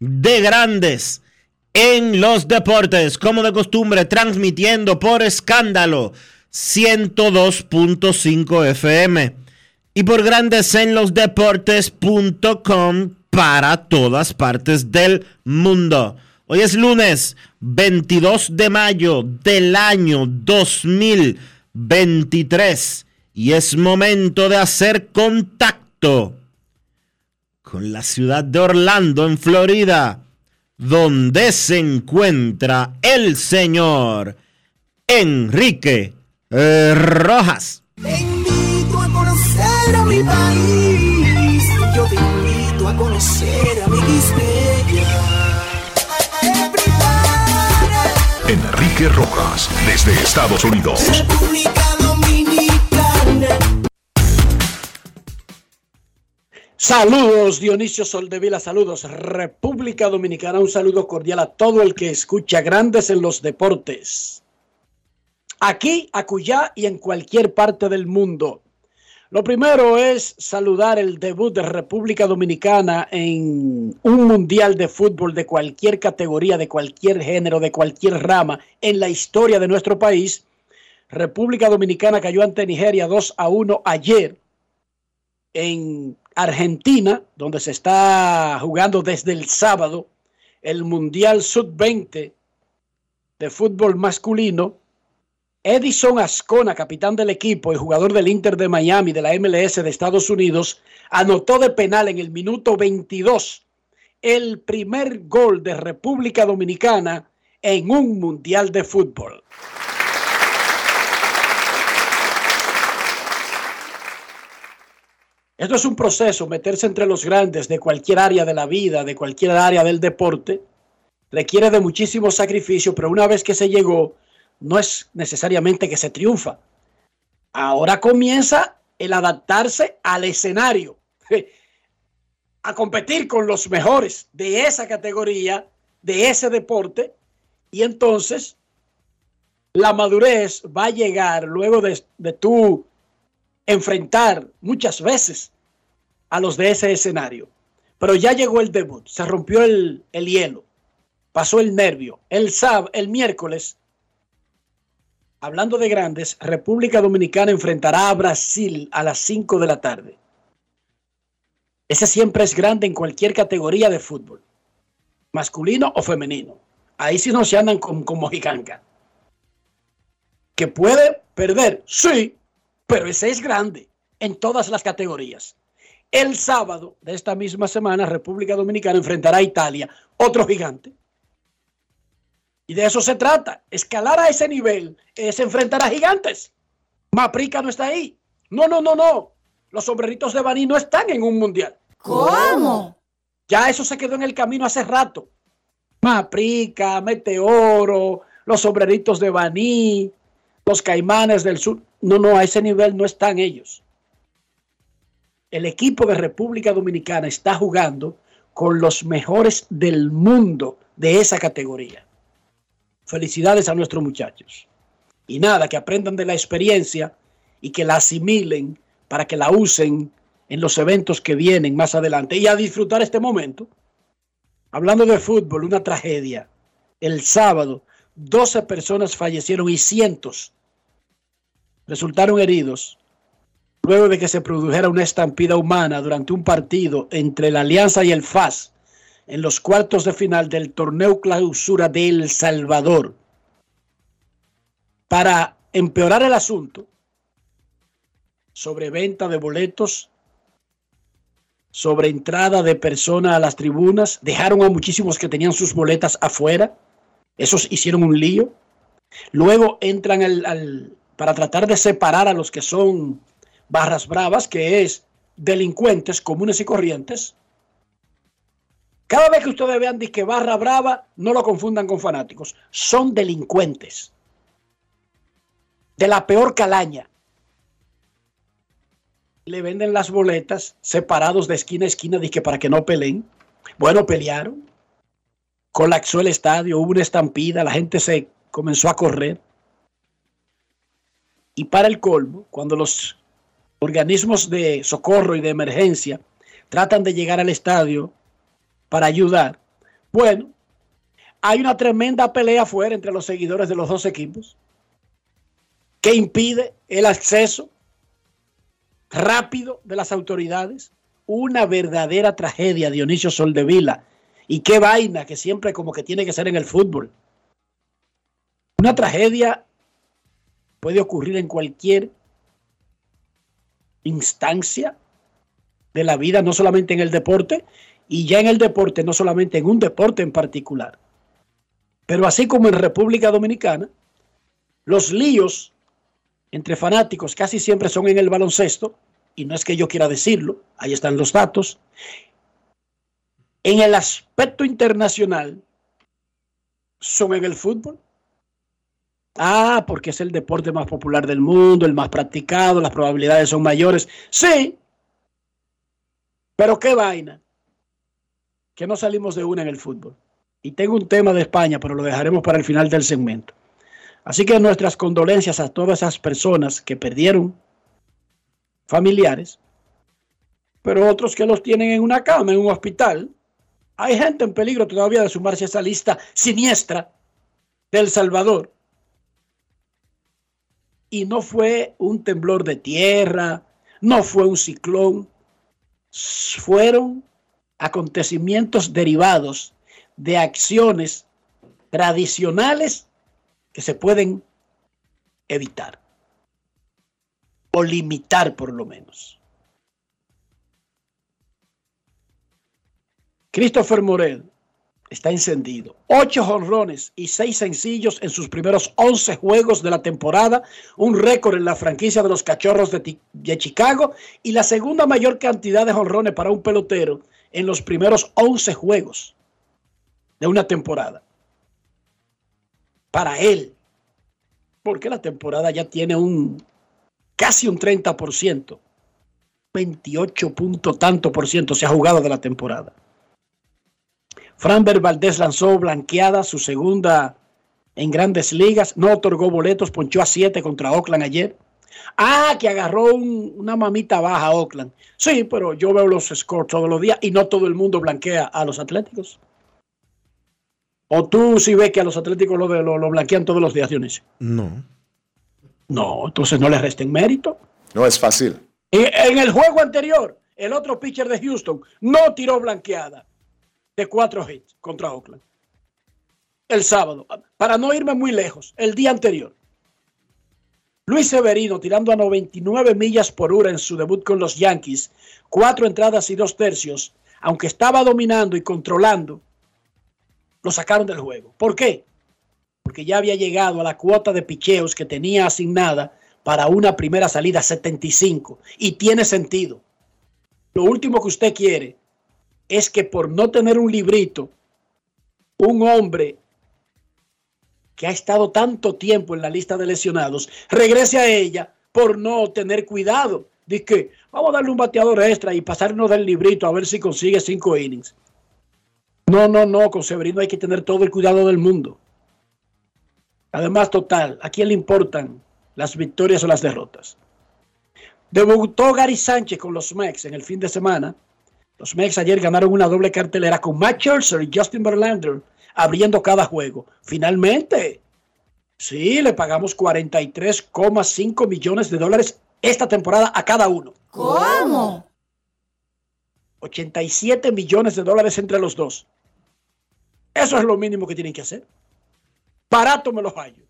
de Grandes en los Deportes, como de costumbre, transmitiendo por escándalo 102.5 FM y por Grandes en los Deportes.com para todas partes del mundo. Hoy es lunes 22 de mayo del año 2023 y es momento de hacer contacto con la ciudad de Orlando, en Florida, donde se encuentra el señor Enrique eh, Rojas. Te invito a conocer a mi país. Yo te invito a conocer a mi Enrique Rojas, desde Estados Unidos. República Saludos Dionisio Soldevila, saludos República Dominicana, un saludo cordial a todo el que escucha Grandes en los Deportes. Aquí, acullá y en cualquier parte del mundo. Lo primero es saludar el debut de República Dominicana en un mundial de fútbol de cualquier categoría, de cualquier género, de cualquier rama en la historia de nuestro país. República Dominicana cayó ante Nigeria 2 a 1 ayer en Argentina, donde se está jugando desde el sábado el Mundial Sub-20 de fútbol masculino. Edison Ascona, capitán del equipo y jugador del Inter de Miami de la MLS de Estados Unidos, anotó de penal en el minuto 22 el primer gol de República Dominicana en un Mundial de fútbol. Esto es un proceso, meterse entre los grandes de cualquier área de la vida, de cualquier área del deporte, requiere de muchísimo sacrificio, pero una vez que se llegó, no es necesariamente que se triunfa. Ahora comienza el adaptarse al escenario, a competir con los mejores de esa categoría, de ese deporte, y entonces la madurez va a llegar luego de, de enfrentar muchas veces a los de ese escenario. Pero ya llegó el debut, se rompió el, el hielo, pasó el nervio. El, sab, el miércoles, hablando de grandes, República Dominicana enfrentará a Brasil a las 5 de la tarde. Ese siempre es grande en cualquier categoría de fútbol, masculino o femenino. Ahí sí no se andan como, como giganga. Que puede perder, sí, pero ese es grande en todas las categorías. El sábado de esta misma semana, República Dominicana enfrentará a Italia, otro gigante. Y de eso se trata. Escalar a ese nivel es enfrentar a gigantes. Maprica no está ahí. No, no, no, no. Los sombreritos de Baní no están en un mundial. ¿Cómo? Ya eso se quedó en el camino hace rato. Maprica, Meteoro, los sombreritos de Baní, los caimanes del sur. No, no, a ese nivel no están ellos. el equipo de República Dominicana está jugando con los mejores del mundo de esa categoría. Felicidades a nuestros muchachos. Y nada, que aprendan de la experiencia y que la asimilen para que la usen en los eventos que vienen más adelante y a disfrutar este momento. Hablando de fútbol, una tragedia. El sábado, 12 personas fallecieron y cientos resultaron heridos luego de que se produjera una estampida humana durante un partido entre la Alianza y el FAS en los cuartos de final del torneo clausura de El Salvador. Para empeorar el asunto, sobre venta de boletos, sobre entrada de personas a las tribunas, dejaron a muchísimos que tenían sus boletas afuera, esos hicieron un lío. Luego entran al, para tratar de separar a los que son barras bravas, que es delincuentes comunes y corrientes. Cada vez que ustedes vean que barra brava, no lo confundan con fanáticos. Son delincuentes. De la peor calaña. Le venden las boletas separados de esquina a esquina que para que no peleen. Bueno, pelearon. Colapsó el estadio, hubo una estampida, la gente se comenzó a correr. Y para el colmo, cuando los organismos de socorro y de emergencia tratan de llegar al estadio para ayudar. Bueno, hay una tremenda pelea afuera entre los seguidores de los dos equipos que impide el acceso rápido de las autoridades. Una verdadera tragedia, Dionisio Soldevila. Y qué vaina que siempre como que tiene que ser en el fútbol. Una tragedia puede ocurrir en cualquier instancia de la vida, no solamente en el deporte, y ya en el deporte, no solamente en un deporte en particular. Pero así como en República Dominicana, los líos entre fanáticos casi siempre son en el baloncesto, y no es que yo quiera decirlo, ahí están los datos. En el aspecto internacional, son en el fútbol. Ah, porque es el deporte más popular del mundo, el más practicado, las probabilidades son mayores. Sí, pero qué vaina, que no salimos de una en el fútbol. Y tengo un tema de España, pero lo dejaremos para el final del segmento. Así que nuestras condolencias a todas esas personas que perdieron familiares, pero otros que los tienen en una cama, en un hospital. Hay gente en peligro todavía de sumarse a esa lista siniestra del Salvador y no fue un temblor de tierra, no fue un ciclón, fueron acontecimientos derivados de acciones tradicionales que se pueden evitar o limitar por lo menos. Christopher Morel está encendido. Ocho jonrones y seis sencillos en sus primeros once juegos de la temporada, un récord en la franquicia de los Cachorros de, Chicago y la segunda mayor cantidad de jonrones para un pelotero en los primeros once juegos de una temporada. Para él, porque la temporada ya tiene un casi un 30%, 28 punto tanto por ciento se ha jugado de la temporada. Franber Valdés lanzó blanqueada su segunda en grandes ligas. No otorgó boletos, ponchó a siete contra Oakland ayer. Ah, que agarró una mamita baja a Oakland. Sí, pero yo veo los scores todos los días y no todo el mundo blanquea a los Atléticos. ¿O tú sí ves que a los Atléticos lo, lo, blanquean todos los días, Dionisio? No. No, entonces no le resten mérito. No es fácil. en el juego anterior, el otro pitcher de Houston no tiró blanqueada de cuatro hits contra Oakland. El sábado, para no irme muy lejos, el día anterior. Luis Severino tirando a 99 millas por hora en su debut con los Yankees, cuatro entradas y dos tercios, aunque estaba dominando y controlando, lo sacaron del juego. ¿Por qué? Porque ya había llegado a la cuota de picheos que tenía asignada para una primera salida 75 y tiene sentido. Lo último que usted quiere es que por no tener un librito, un hombre que ha estado tanto tiempo en la lista de lesionados, regrese a ella por no tener cuidado Dice que vamos a darle un bateador extra y pasarnos del librito a ver si consigue cinco innings. No, no, no, con Severino hay que tener todo el cuidado del mundo. Además, total, ¿a quién le importan las victorias o las derrotas? Debutó Gary Sánchez con los Mex en el fin de semana. Los Mex ayer ganaron una doble cartelera con Matt Scherzer y Justin Verlander abriendo cada juego. Finalmente, sí, le pagamos 43,5 millones de dólares esta temporada a cada uno. ¿Cómo? 87 millones de dólares entre los dos. Eso es lo mínimo que tienen que hacer. Barato me los hallo.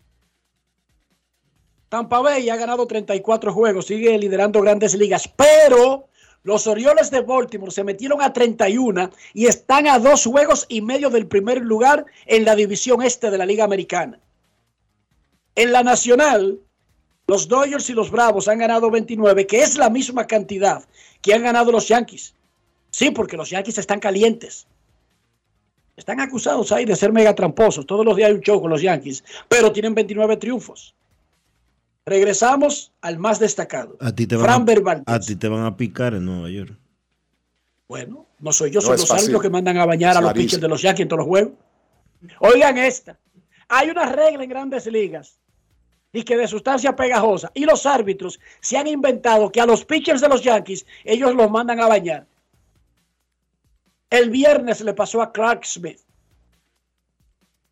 Tampa Bay ha ganado 34 juegos, sigue liderando grandes ligas, pero los Orioles de Baltimore se metieron a 31 y están a dos juegos y medio del primer lugar en la división este de la Liga Americana. En la Nacional, los Dodgers y los Bravos han ganado 29, que es la misma cantidad que han ganado los Yankees. Sí, porque los Yankees están calientes. Están acusados ahí de ser mega tramposos. Todos los días hay un show con los Yankees, pero tienen 29 triunfos. Regresamos al más destacado. A ti te Fran van, Bervaldes. a, a ti te van a picar en Nueva York. Bueno, no soy yo, No son los fácil. árbitros que mandan a bañar Es a los pitchers de los Yankees en todos los juegos. Oigan esta. Hay una regla en grandes ligas y que de sustancia pegajosa. Y los árbitros se han inventado que a los pitchers de los Yankees ellos los mandan a bañar. El viernes le pasó a Clark Smith.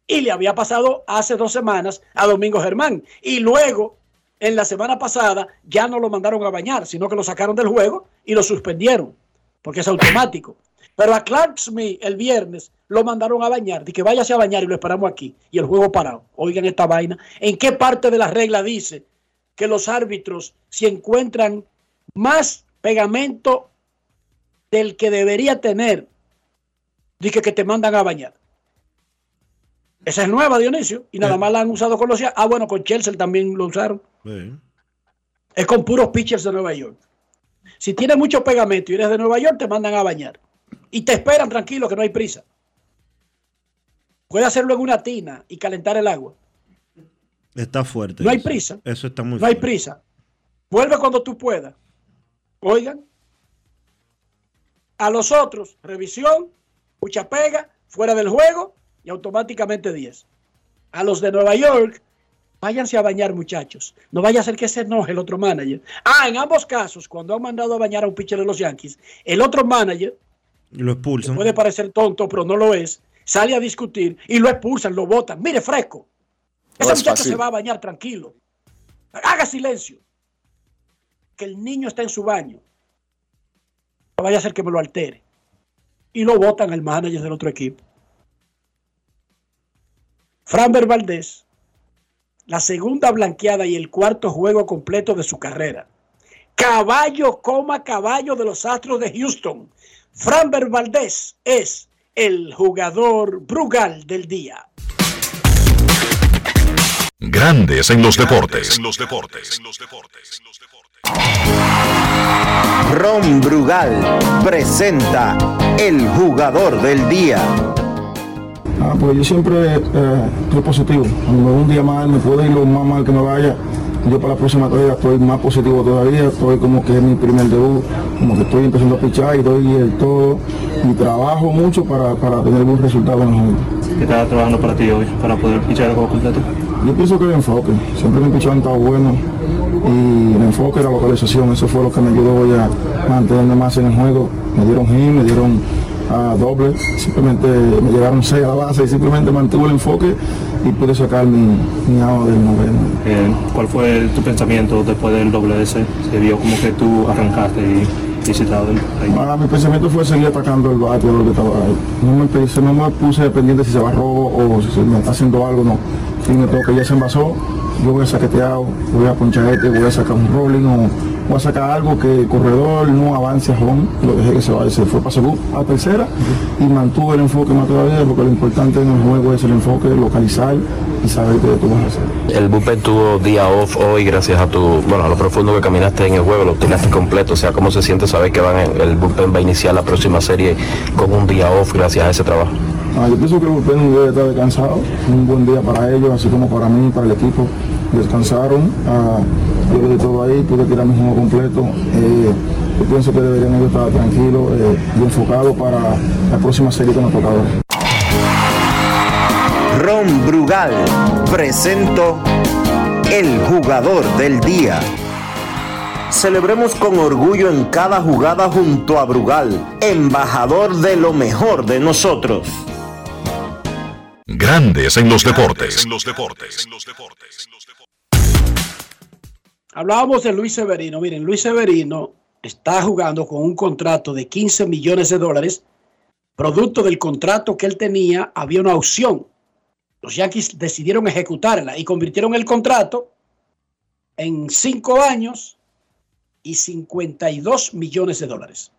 Y le había pasado hace dos semanas a Domingo Germán. Y luego, en la semana pasada, ya no lo mandaron a bañar, sino que lo sacaron del juego y lo suspendieron, porque es automático. Pero a Clark Smith el viernes lo mandaron a bañar, de que váyase a bañar y lo esperamos aquí. Y el juego parado. Oigan esta vaina. ¿En qué parte de la regla dice que los árbitros, si encuentran más pegamento del que debería tener, dice que te mandan a bañar? Esa es nueva, Dionisio, y nada más la han usado con los... Ah, bueno, con Chelsea también lo usaron. Sí. Es con puros pitchers de Nueva York. Si tienes mucho pegamento y eres de Nueva York, te mandan a bañar. Y te esperan tranquilo, que no hay prisa. Puedes hacerlo en una tina y calentar el agua. Está fuerte. No hay prisa. Eso está muy No hay prisa. Vuelve cuando tú puedas. Oigan. A los otros, revisión, mucha pega, fuera del juego y automáticamente 10. A los de Nueva York, váyanse a bañar, muchachos. No vaya a ser que se enoje el otro manager. Ah, en ambos casos, cuando han mandado a bañar a un pitcher de los Yankees, el otro manager, Lo expulsan. puede parecer tonto, pero no lo es, sale a discutir y lo expulsan, lo botan. Mire, fresco. No Ese es muchacho fácil. se va a bañar tranquilo. Haga silencio. Que el niño está en su baño. No vaya a ser que me lo altere. Y lo votan al manager del otro equipo. Framber Valdés, la segunda blanqueada y el cuarto juego completo de su carrera. Caballo coma caballo de los Astros de Houston. Framber Valdés es el jugador Brugal del día. Grandes en los deportes. En los deportes. Ron Brugal presenta el jugador del día. Ah, pues yo siempre eh, estoy positivo. Cuando un día mal, me puede ir lo más mal que me vaya. Yo para la próxima carrera estoy más positivo todavía. Estoy como que es mi primer debut, como que estoy empezando a pichar y doy el todo. Y trabajo mucho para, para tener buen resultado en el juego. ¿Qué estás trabajando para ti hoy para poder pichar el juego completo? Yo pienso que el enfoque, siempre mi pichón estaba bueno y el enfoque, la localización, eso fue lo que me ayudó hoy a mantenerme más en el juego. Me dieron hit, me dieron ah, doble, simplemente me llegaron seis a la base y simplemente mantuve el enfoque y pude sacar mi, mi out del noveno. Eh, ¿Cuál fue tu pensamiento después del doble ese? Se vio como que tú arrancaste y del ahí. Ah, mi pensamiento fue seguir atacando el bate lo que estaba ahí. No me, pensé- no me puse pendiente si se barró o si se me está haciendo algo, no. Si me toca, ya se envasó, yo voy a saquetear, voy a ponchar este, voy a sacar un rolling o voy a sacar algo que el corredor no avance a home, lo dejé que se vaya, se fue para segunda, a tercera y mantuve el enfoque más todavía porque lo importante en el juego es el enfoque, localizar y saber qué tú vas a hacer. El bullpen tuvo día off hoy gracias a tu, bueno, a lo profundo que caminaste en el juego, lo tiraste completo, o sea, ¿cómo se siente saber que van el bullpen va a iniciar la próxima serie con un día off gracias a ese trabajo? Ah, yo pienso que el bullpen debe estar descansado, un buen día para ellos, así como para mí, para el equipo. descansaron, a, luego de todo ahí, pude tirarme un juego completo. Eh, yo pienso que deberían estar tranquilos eh, y enfocados para la próxima serie que nos toca ahora. Ron Brugal presento el jugador del día. Celebremos con orgullo en cada jugada junto a Brugal, embajador de lo mejor de nosotros. Grandes en los deportes. Hablábamos de Luis Severino. Miren, Luis Severino está jugando con un contrato de 15 millones de dólares. Producto del contrato que él tenía, había una opción. Los Yankees decidieron ejecutarla y convirtieron el contrato en cinco años y 52 millones de dólares.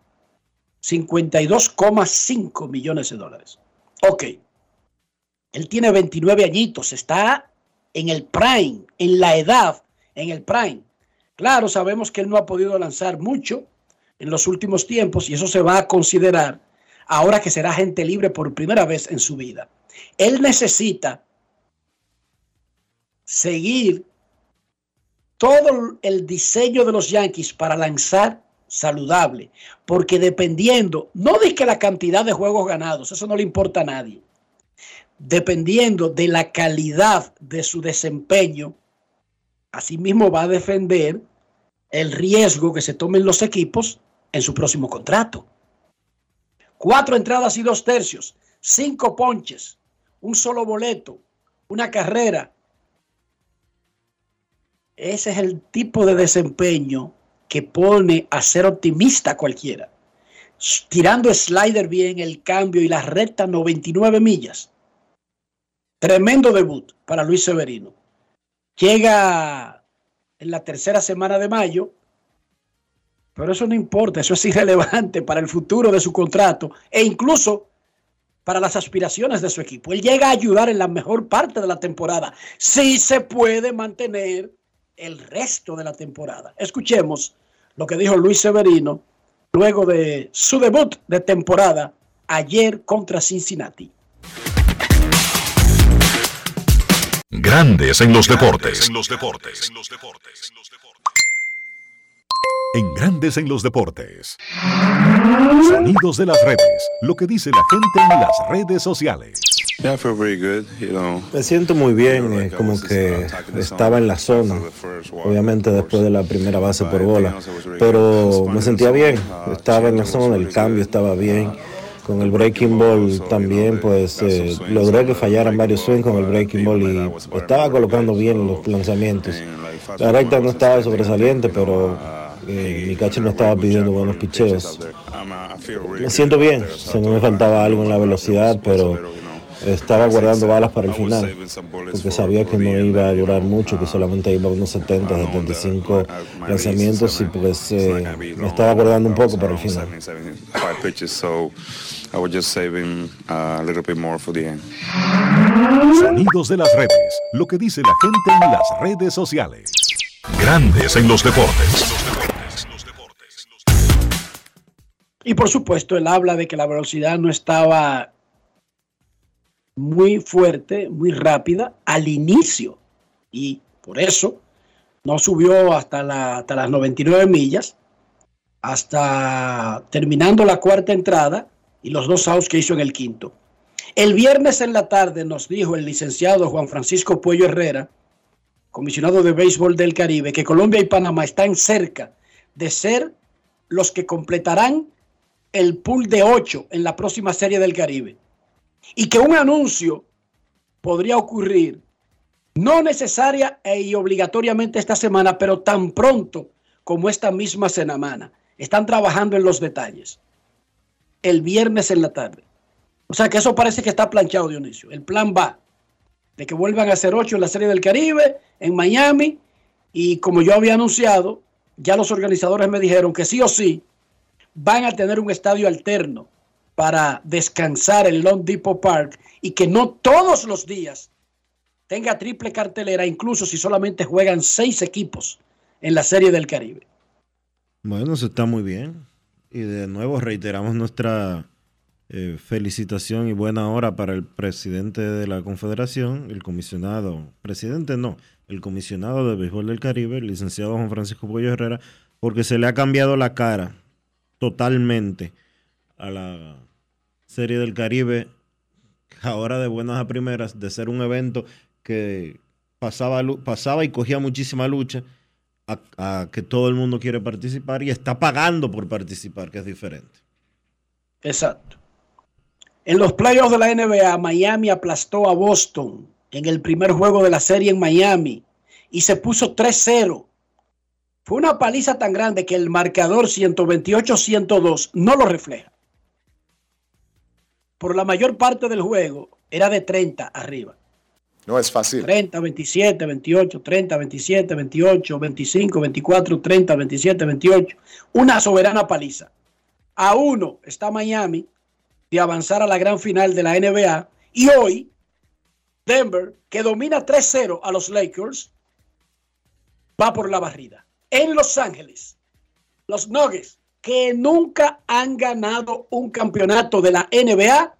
52,5 millones de dólares. Ok. Él tiene 29 añitos, está en el prime, en la edad, en el prime. Claro, sabemos que él no ha podido lanzar mucho en los últimos tiempos y eso se va a considerar ahora que será gente libre por primera vez en su vida. Él necesita seguir todo el diseño de los Yankees para lanzar saludable, porque dependiendo, no de que la cantidad de juegos ganados, eso no le importa a nadie, dependiendo de la calidad de su desempeño, asimismo va a defender el riesgo que se tomen los equipos en su próximo contrato. Cuatro entradas y dos tercios, cinco ponches, un solo boleto, una carrera. Ese es el tipo de desempeño que pone a ser optimista cualquiera. Tirando slider bien, el cambio y la recta 99 millas. Tremendo debut para Luis Severino. Llega en la tercera semana de mayo, pero eso no importa, eso es irrelevante para el futuro de su contrato e incluso para las aspiraciones de su equipo. Él llega a ayudar en la mejor parte de la temporada, si se puede mantener el resto de la temporada. Escuchemos lo que dijo Luis Severino luego de su debut de temporada ayer contra Cincinnati. Grandes en los deportes. En Grandes en los deportes. Sonidos de las redes. Lo que dice la gente en las redes sociales. Me siento muy bien, eh, como que estaba en la zona, obviamente después de la primera base por bola, pero me sentía bien, estaba en la zona, el cambio estaba bien. Con el breaking ball también, pues eh, logré que fallaran varios swings con el breaking ball y estaba colocando bien los lanzamientos. La recta no estaba sobresaliente, pero eh, mi catcher no estaba pidiendo buenos picheos. Me siento bien, se me faltaba algo en la velocidad, pero estaba guardando balas para el final, porque sabía que no iba a durar mucho, que solamente iba a unos 70, 75 lanzamientos y pues eh, me estaba guardando un poco para el final. Sonidos de las redes, lo que dice la gente en las redes sociales. Grandes en los deportes. Y por supuesto, él habla de que la velocidad no estaba muy fuerte, muy rápida al inicio. Y por eso no subió hasta, hasta las 99 millas, hasta terminando la cuarta entrada y los dos outs que hizo en el quinto. El viernes en la tarde nos dijo el licenciado Juan Francisco Puello Herrera, comisionado de béisbol del Caribe, que Colombia y Panamá están cerca de ser los que completarán el pool de ocho en la próxima serie del Caribe y que un anuncio podría ocurrir, no necesaria e y obligatoriamente esta semana, pero tan pronto como esta misma semana. Están trabajando en los detalles. El viernes en la tarde. O sea que eso parece que está planchado, Dionisio. El plan va de que vuelvan a ser ocho en la Serie del Caribe, en Miami, y como yo había anunciado, ya los organizadores me dijeron que sí o sí van a tener un estadio alterno para descansar en Long Depot Park y que no todos los días tenga triple cartelera, incluso si solamente juegan seis equipos en la Serie del Caribe. Bueno, eso está muy bien. Y de nuevo reiteramos nuestra eh, felicitación y buena hora para el presidente de la Confederación, el comisionado, presidente no, el comisionado de béisbol del Caribe, el licenciado Juan Francisco Pollo Herrera, porque se le ha cambiado la cara totalmente a la Serie del Caribe, ahora de buenas a primeras, de ser un evento que pasaba, pasaba y cogía muchísima lucha, a, que todo el mundo quiere participar y está pagando por participar, que es diferente. Exacto. En los playoffs de la NBA, Miami aplastó a Boston en el primer juego de la serie en Miami y se puso 3-0. Fue una paliza tan grande que el marcador 128-102 no lo refleja. Por la mayor parte del juego era de 30 arriba. No es fácil. 30, 27, 28, 30, 27, 28, 25, 24, 30, 27, 28. Una soberana paliza. A uno está Miami de avanzar a la gran final de la NBA. Y hoy, Denver, que domina 3-0 a los Lakers, va por la barrida. En Los Ángeles, los Nuggets, que nunca han ganado un campeonato de la NBA,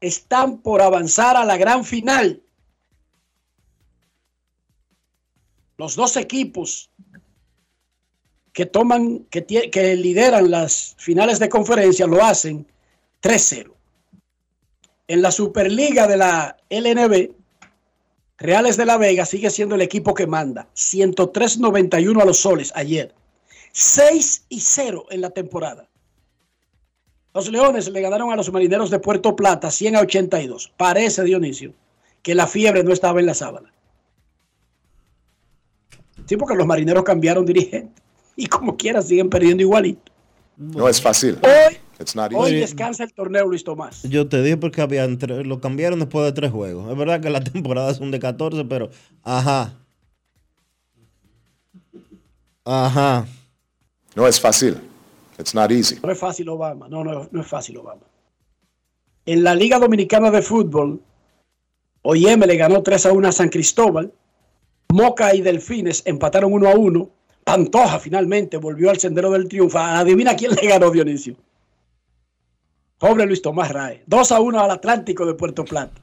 están por avanzar a la gran final los dos equipos que toman, que, lideran las finales de conferencia lo hacen 3-0. En la Superliga de la LNB, Reales de la Vega sigue siendo el equipo que manda. 103-91 a los soles ayer. 6 y 0 en la temporada. Los Leones le ganaron a los Marineros de Puerto Plata 100 a 82. Parece, Dionisio, que la fiebre no estaba en la sábana. Sí, porque los marineros cambiaron dirigente. Y como quiera siguen perdiendo igualito. No es fácil. Hoy, descansa el torneo Luis Tomás. Yo te dije porque habían lo cambiaron después de tres juegos. Es verdad que la temporada son de 14, pero ajá. Ajá. No es fácil. It's not easy. No es fácil, Obama. No, no, no es fácil, Obama. En la Liga Dominicana de Fútbol, OIM le ganó 3 a 1 a San Cristóbal. Moca y Delfines empataron uno a uno. Pantoja finalmente volvió al sendero del triunfo. Adivina quién le ganó, Dionisio. Pobre Luis Tomás Rae. 2 a 1 al Atlántico de Puerto Plata.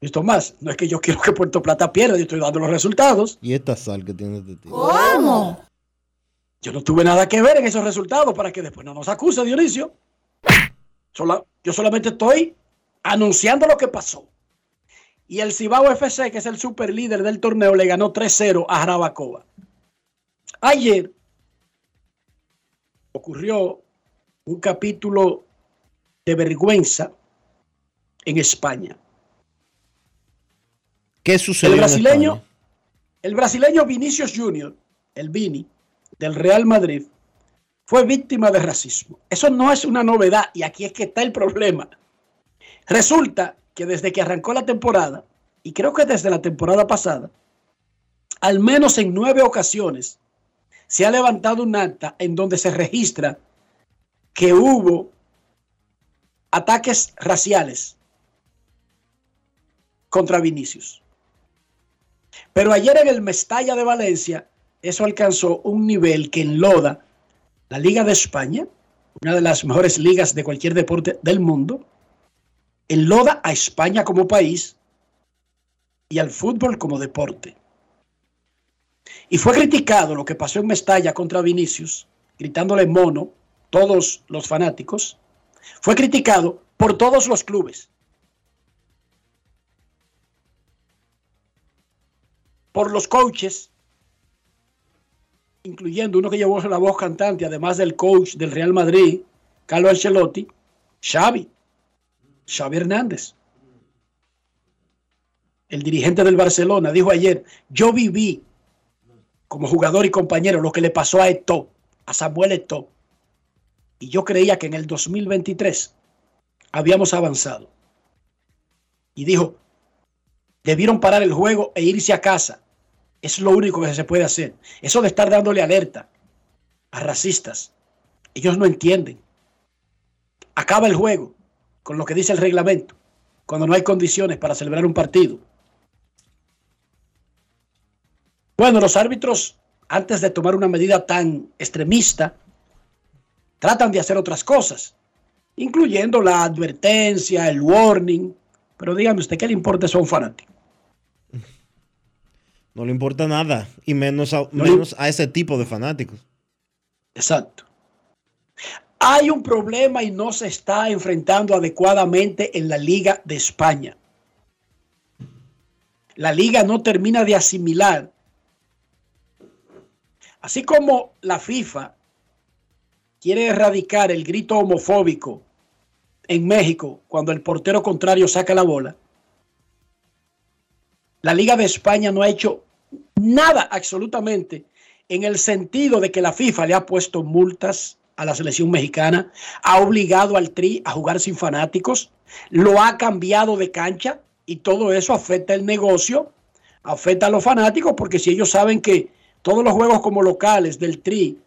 Luis Tomás, no es que yo quiero que Puerto Plata pierda, yo estoy dando los resultados. ¿Y esta sal que tiene este tío? ¿Cómo? Yo no tuve nada que ver en esos resultados para que después no nos acuse, Dionisio. yo solamente estoy anunciando lo que pasó. Y el Cibao FC, que es el super líder del torneo, le ganó 3-0 a Jarabacoa. Ayer ocurrió un capítulo de vergüenza en España. ¿Qué sucedió? El brasileño, el brasileño Vinicius Junior, el Vini, del Real Madrid, fue víctima de racismo. Eso no es una novedad y aquí es que está el problema. Resulta que desde que arrancó la temporada, y creo que desde la temporada pasada, al menos en nueve ocasiones, se ha levantado un acta en donde se registra que hubo ataques raciales contra Vinicius. Pero ayer en el Mestalla de Valencia, eso alcanzó un nivel que enloda la Liga de España, una de las mejores ligas de cualquier deporte del mundo, enloda a España como país y al fútbol como deporte. Y fue criticado lo que pasó en Mestalla contra Vinicius, gritándole mono, todos los fanáticos. Fue criticado por todos los clubes. Por los coaches, incluyendo uno que llevó la voz cantante, además del coach del Real Madrid, Carlos Ancelotti, Xavi. Xavi Hernández, el dirigente del Barcelona, dijo ayer, yo viví como jugador y compañero lo que le pasó a Eto, a Samuel Eto. Y yo creía que en el 2023 habíamos avanzado. Y dijo, debieron parar el juego e irse a casa. Es lo único que se puede hacer. Eso de estar dándole alerta a racistas. Ellos no entienden. Acaba el juego con lo que dice el reglamento, cuando no hay condiciones para celebrar un partido. Bueno, los árbitros, antes de tomar una medida tan extremista, tratan de hacer otras cosas, incluyendo la advertencia, el warning. Pero dígame usted, ¿qué le importa eso a un fanático? No le importa nada, y menos a, menos a ese tipo de fanáticos. Exacto. Hay un problema y no se está enfrentando adecuadamente en la Liga de España. La liga no termina de asimilar. Así como la FIFA quiere erradicar el grito homofóbico en México cuando el portero contrario saca la bola, la Liga de España no ha hecho nada absolutamente en el sentido de que la FIFA le ha puesto multas a la selección mexicana, ha obligado al Tri a jugar sin fanáticos, lo ha cambiado de cancha y todo eso afecta el negocio, afecta a los fanáticos porque si ellos saben que todos los juegos como locales del Tri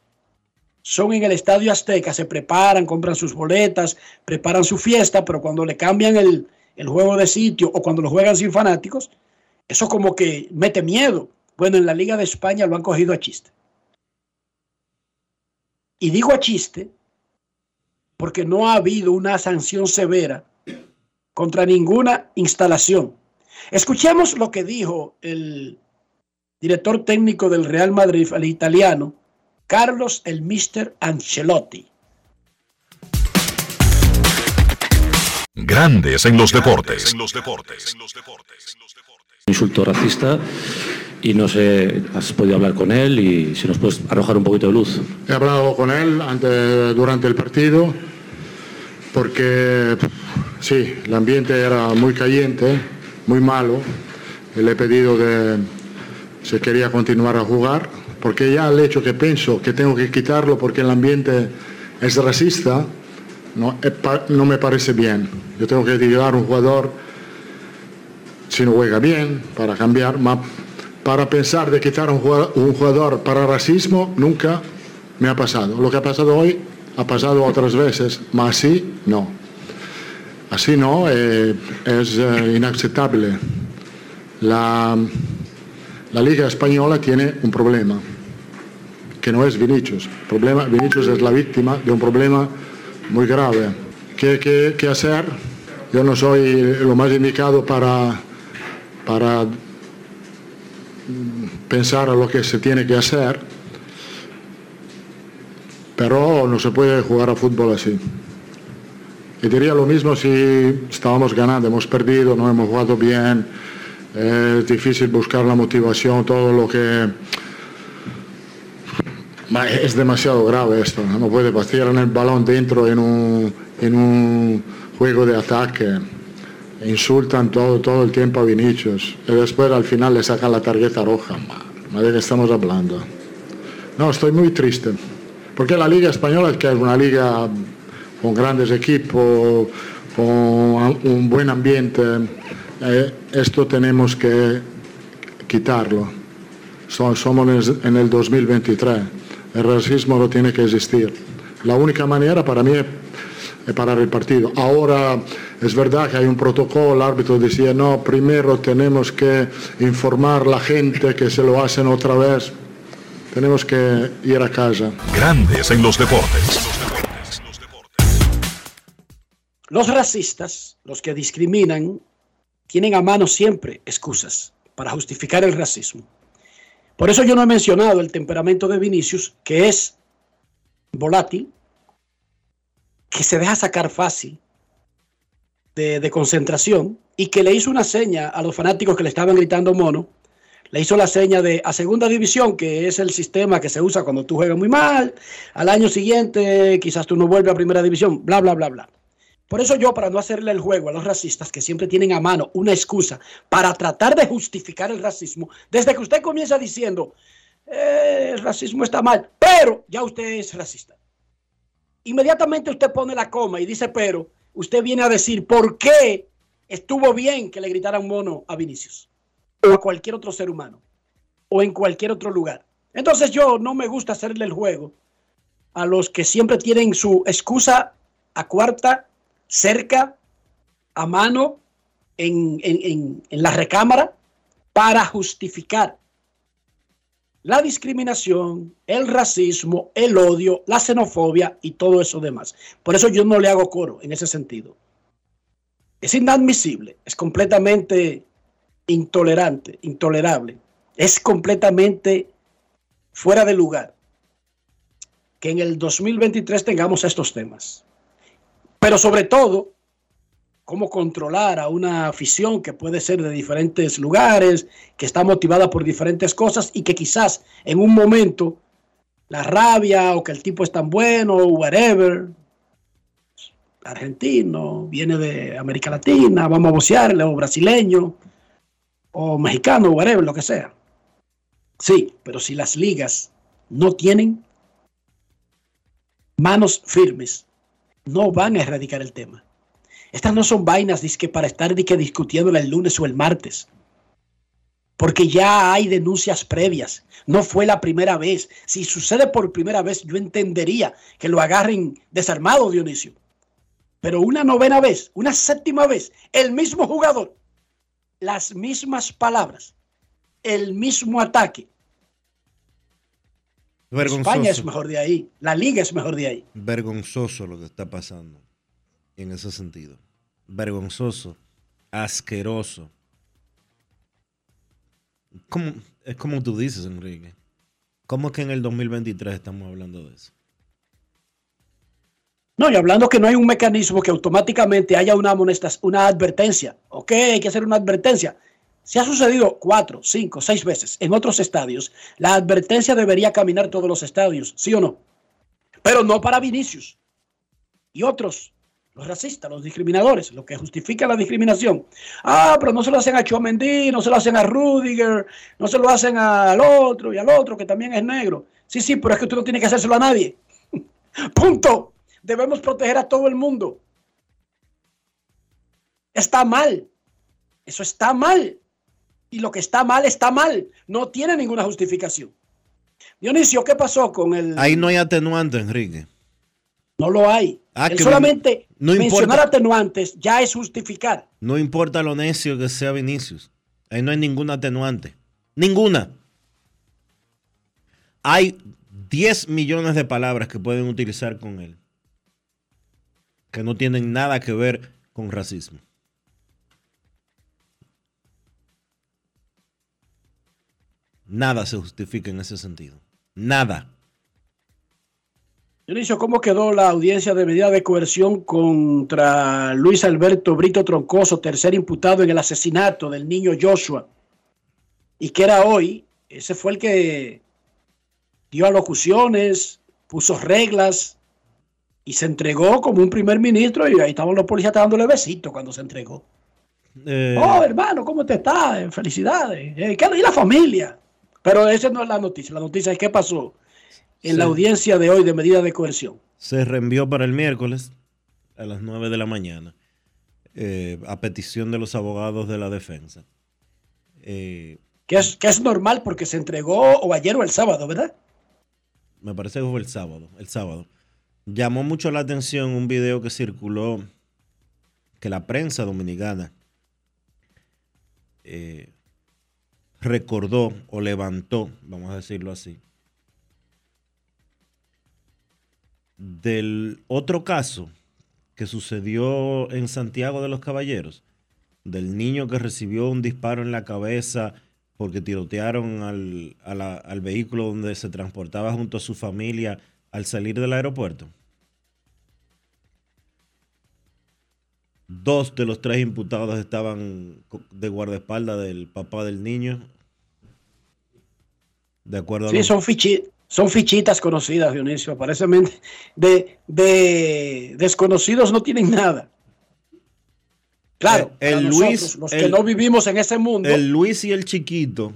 son en el Estadio Azteca, se preparan, compran sus boletas, preparan su fiesta, pero cuando le cambian el, el juego de sitio o cuando lo juegan sin fanáticos, eso como que mete miedo. Bueno, en la Liga de España lo han cogido a chiste. Y digo a chiste porque no ha habido una sanción severa contra ninguna instalación. Escuchemos lo que dijo el director técnico del Real Madrid, el italiano, Carlos el Mister Ancelotti. Grandes en los deportes. Insulto racista y no sé, has podido hablar con él y si nos puedes arrojar un poquito de luz. He hablado con él antes, durante el partido porque sí, el ambiente era muy caliente, muy malo. le he pedido que se quería continuar a jugar porque ya el hecho que pienso que tengo que quitarlo porque el ambiente es racista no, no me parece bien. Yo tengo que a un jugador si no juega bien para cambiar, para pensar de quitar un jugador, para racismo nunca me ha pasado. Lo que ha pasado hoy ha pasado otras veces, pero así no. Así no, eh, es eh, inaceptable. La, la Liga Española tiene un problema, que no es Vinicius. Problema, Vinicius es la víctima de un problema muy grave. ¿Qué, qué, qué hacer? Yo no soy lo más indicado para, para pensar a lo que se tiene que hacer, pero no se puede jugar a fútbol así. Y diría lo mismo si estábamos ganando, hemos perdido, no hemos jugado bien, es difícil buscar la motivación, todo lo que... Es demasiado grave esto, no puede pasar en el balón dentro en un, en un juego de ataque insultan todo, todo el tiempo a Vinicius y después al final le sacan la tarjeta roja. ¿De qué estamos hablando? No, estoy muy triste. Porque la Liga Española, que es una liga con grandes equipos, con un buen ambiente, eh, esto tenemos que quitarlo. somos en el 2023. El racismo no tiene que existir. La única manera para mí parar el partido. Ahora es verdad que hay un protocolo, el árbitro decía, no, primero tenemos que informar a la gente que se lo hacen otra vez. Tenemos que ir a casa. Grandes en los deportes. Los racistas, los que discriminan, tienen a mano siempre excusas para justificar el racismo. Por eso yo no he mencionado el temperamento de Vinicius, que es volátil, que se deja sacar fácil, de, concentración y que le hizo una seña a los fanáticos que le estaban gritando mono. Le hizo la seña de a segunda división, que es el sistema que se usa cuando tú juegas muy mal. Al año siguiente quizás tú no vuelves a primera división, bla, bla, bla, bla. Por eso yo, para no hacerle el juego a los racistas que siempre tienen a mano una excusa para tratar de justificar el racismo, desde que usted comienza diciendo, eh, el racismo está mal, pero ya usted es racista. Inmediatamente usted pone la coma y dice, pero, usted viene a decir por qué estuvo bien que le gritaran mono a Vinicius o a cualquier otro ser humano o en cualquier otro lugar. Entonces yo no me gusta hacerle el juego a los que siempre tienen su excusa a cuarta, cerca, a mano, en, en la recámara, para justificar la discriminación, el racismo, el odio, la xenofobia y todo eso demás. Por eso yo no le hago coro en ese sentido. Es inadmisible, es completamente intolerante, intolerable, es completamente fuera de lugar que en el 2023 tengamos estos temas. Pero sobre todo, cómo controlar a una afición que puede ser de diferentes lugares, que está motivada por diferentes cosas y que quizás en un momento la rabia o que el tipo es tan bueno o whatever, argentino, viene de América Latina, vamos a bocearle, o brasileño, o mexicano, whatever, lo que sea. Sí, pero si las ligas no tienen manos firmes, no van a erradicar el tema. Estas no son vainas que para estar discutiendo el lunes o el martes. Porque ya hay denuncias previas. No fue la primera vez. Si sucede por primera vez, yo entendería que lo agarren desarmado, Dionisio. Pero una novena vez, una séptima vez, el mismo jugador, las mismas palabras, el mismo ataque. España es mejor de ahí, la liga es mejor de ahí. Vergonzoso lo que está pasando en ese sentido. Vergonzoso, asqueroso. es como tú dices, Enrique. ¿Cómo que en el 2023 estamos hablando de eso? No, y hablando que no hay un mecanismo que automáticamente haya una, una advertencia. Ok, hay que hacer una advertencia. Si ha sucedido cuatro, cinco, seis veces en otros estadios, la advertencia debería caminar todos los estadios, ¿sí o no? Pero no para Vinicius y otros, los racistas, los discriminadores, lo que justifica la discriminación. Ah, pero no se lo hacen a Chuamendí, no se lo hacen a Rudiger, no se lo hacen al otro y al otro que también es negro. Sí, sí, pero es que usted no tiene que hacérselo a nadie. Punto. Debemos proteger a todo el mundo. Está mal. Eso está mal. Y lo que está mal está mal. No tiene ninguna justificación. Dionisio, ¿qué pasó con el... Ahí no hay atenuante, Enrique. No lo hay. Ah, solamente mencionar atenuantes ya es justificar. No importa lo necio que sea Vinicius. Ahí no hay ninguna atenuante. Ninguna. Hay 10 millones de palabras que pueden utilizar con él que no tienen nada que ver con racismo. Nada se justifica en ese sentido. Nada. Dionisio, ¿cómo quedó la audiencia de medida de coerción contra Luis Alberto Brito Troncoso, tercer imputado en el asesinato del niño Joshua? Y que era hoy, ese fue el que dio alocuciones, puso reglas, y se entregó como un primer ministro y ahí estaban los policías dándole besitos cuando se entregó. Eh, oh, hermano, ¿cómo te estás? Felicidades. Eh, ¿Y la familia? Pero esa no es la noticia. La noticia es qué pasó en la audiencia de hoy de medida de coerción. Se reenvió para el miércoles a las 9 de la mañana eh, a petición de los abogados de la defensa. que, es, que es normal porque se entregó o ayer o el sábado, ¿verdad? Me parece que fue el sábado. El sábado. Llamó mucho la atención un video que circuló que la prensa dominicana eh, recordó o levantó, vamos a decirlo así, del otro caso que sucedió en Santiago de los Caballeros, del niño que recibió un disparo en la cabeza porque tirotearon al, al vehículo donde se transportaba junto a su familia al salir del aeropuerto? Dos de los tres imputados estaban de guardaespaldas del papá del niño. De acuerdo sí, son, son fichitas conocidas, Dionisio. Aparentemente, de, de desconocidos no tienen nada. Claro, el, Luis, los que no vivimos en ese mundo. El Luis y el chiquito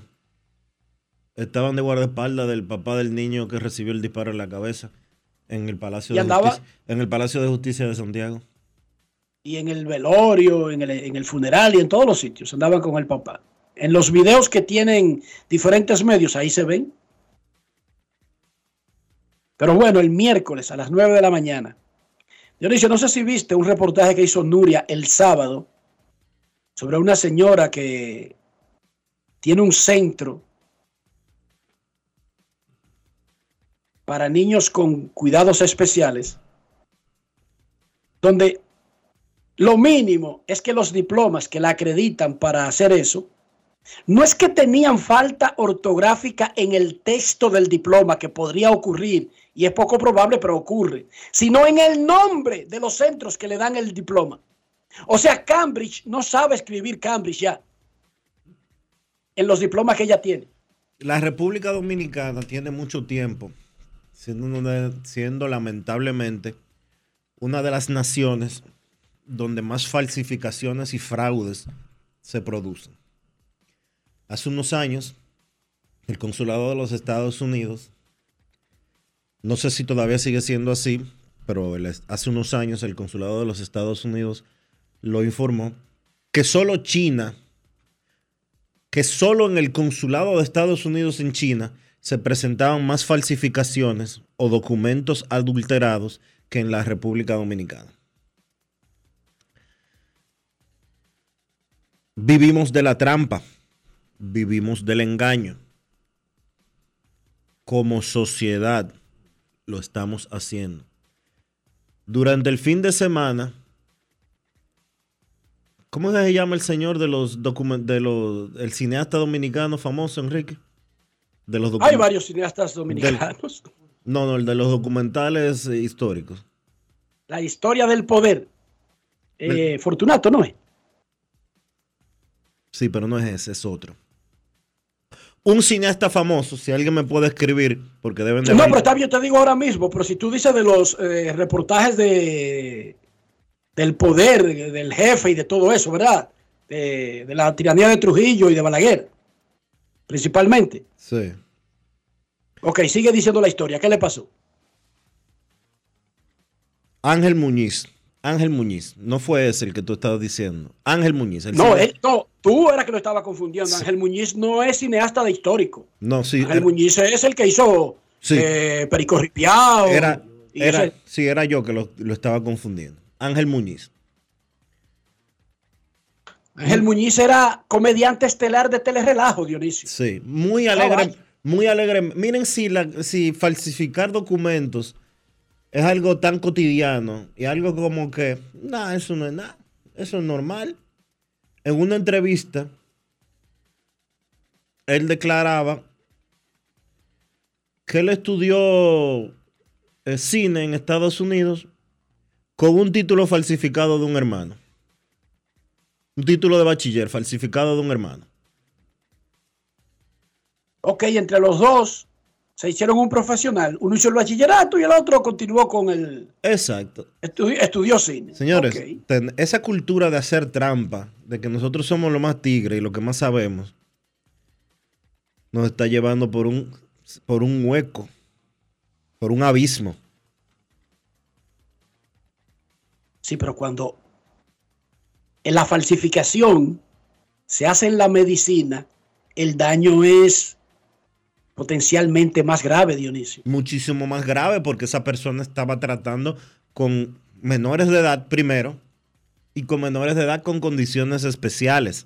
estaban de guardaespaldas del papá del niño que recibió el disparo en la cabeza en el Palacio, de, Justicia, en el Palacio de Justicia de Santiago. Y en el velorio, en el, en el funeral y en todos los sitios andaban con el papá. En los videos que tienen diferentes medios, ahí se ven. Pero bueno, el miércoles a las 9 de la mañana. Dionisio, no sé si viste un reportaje que hizo Nuria el sábado sobre una señora que tiene un centro para niños con cuidados especiales, donde lo mínimo es que los diplomas que la acreditan para hacer eso, no es que tenían falta ortográfica en el texto del diploma, que podría ocurrir, y es poco probable, pero ocurre, sino en el nombre de los centros que le dan el diploma. O sea, Cambridge no sabe escribir Cambridge ya, en los diplomas que ella tiene. La República Dominicana tiene mucho tiempo siendo, siendo lamentablemente una de las naciones donde más falsificaciones y fraudes se producen. Hace unos años, el consulado de los Estados Unidos, no sé si todavía sigue siendo así, pero hace unos años el consulado de los Estados Unidos lo informó, que solo China, que solo en el consulado de Estados Unidos en China se presentaban más falsificaciones o documentos adulterados que en la República Dominicana. Vivimos de la trampa, vivimos del engaño. Como sociedad lo estamos haciendo. Durante el fin de semana, ¿cómo se llama el señor de los de los el cineasta dominicano famoso, Enrique? De los Hay varios cineastas dominicanos. no, no, el de los documentales históricos. La historia del poder. Eh, Fortunato, ¿no es? Sí, pero no es ese, es otro. Un cineasta famoso, si alguien me puede escribir, porque deben de... No, pero está bien, te digo ahora mismo, pero si tú dices de los eh, reportajes de del poder, del jefe y de todo eso, ¿verdad? De, la tiranía de Trujillo y de Balaguer, principalmente. Sí. Ok, sigue diciendo la historia. ¿Qué le pasó? Ángel Muñiz Ángel Muñiz, no fue ese el que tú estabas diciendo. Ángel Muñiz. no, no, tú eras que lo estaba confundiendo. Ángel Muñiz no es cineasta de histórico. No, sí. Ángel Muñiz es el que hizo eh, Perico Ripiao. Era, era, sí, era yo que lo, estaba confundiendo. Ángel Muñiz. Ángel Muñiz era comediante estelar de Telerelajo, Dionisio. Sí, muy alegre, muy alegre. Miren si, la, si falsificar documentos es algo tan cotidiano y algo como que, nada, eso no es nada, eso es normal. En una entrevista, él declaraba que él estudió eh, cine en Estados Unidos con un título falsificado de un hermano. Un título de bachiller falsificado de un hermano. Ok, entre los dos se hicieron un profesional. Uno hizo el bachillerato y el otro continuó con el. Exacto. estudió cine. Señores, esa cultura de hacer trampa, de que nosotros somos lo más tigre y lo que más sabemos, nos está llevando por un, por un hueco, por un abismo. Sí, pero cuando en la falsificación se hace en la medicina, el daño es potencialmente más grave, Dionisio. Muchísimo más grave porque esa persona estaba tratando con menores de edad primero y con menores de edad con condiciones especiales.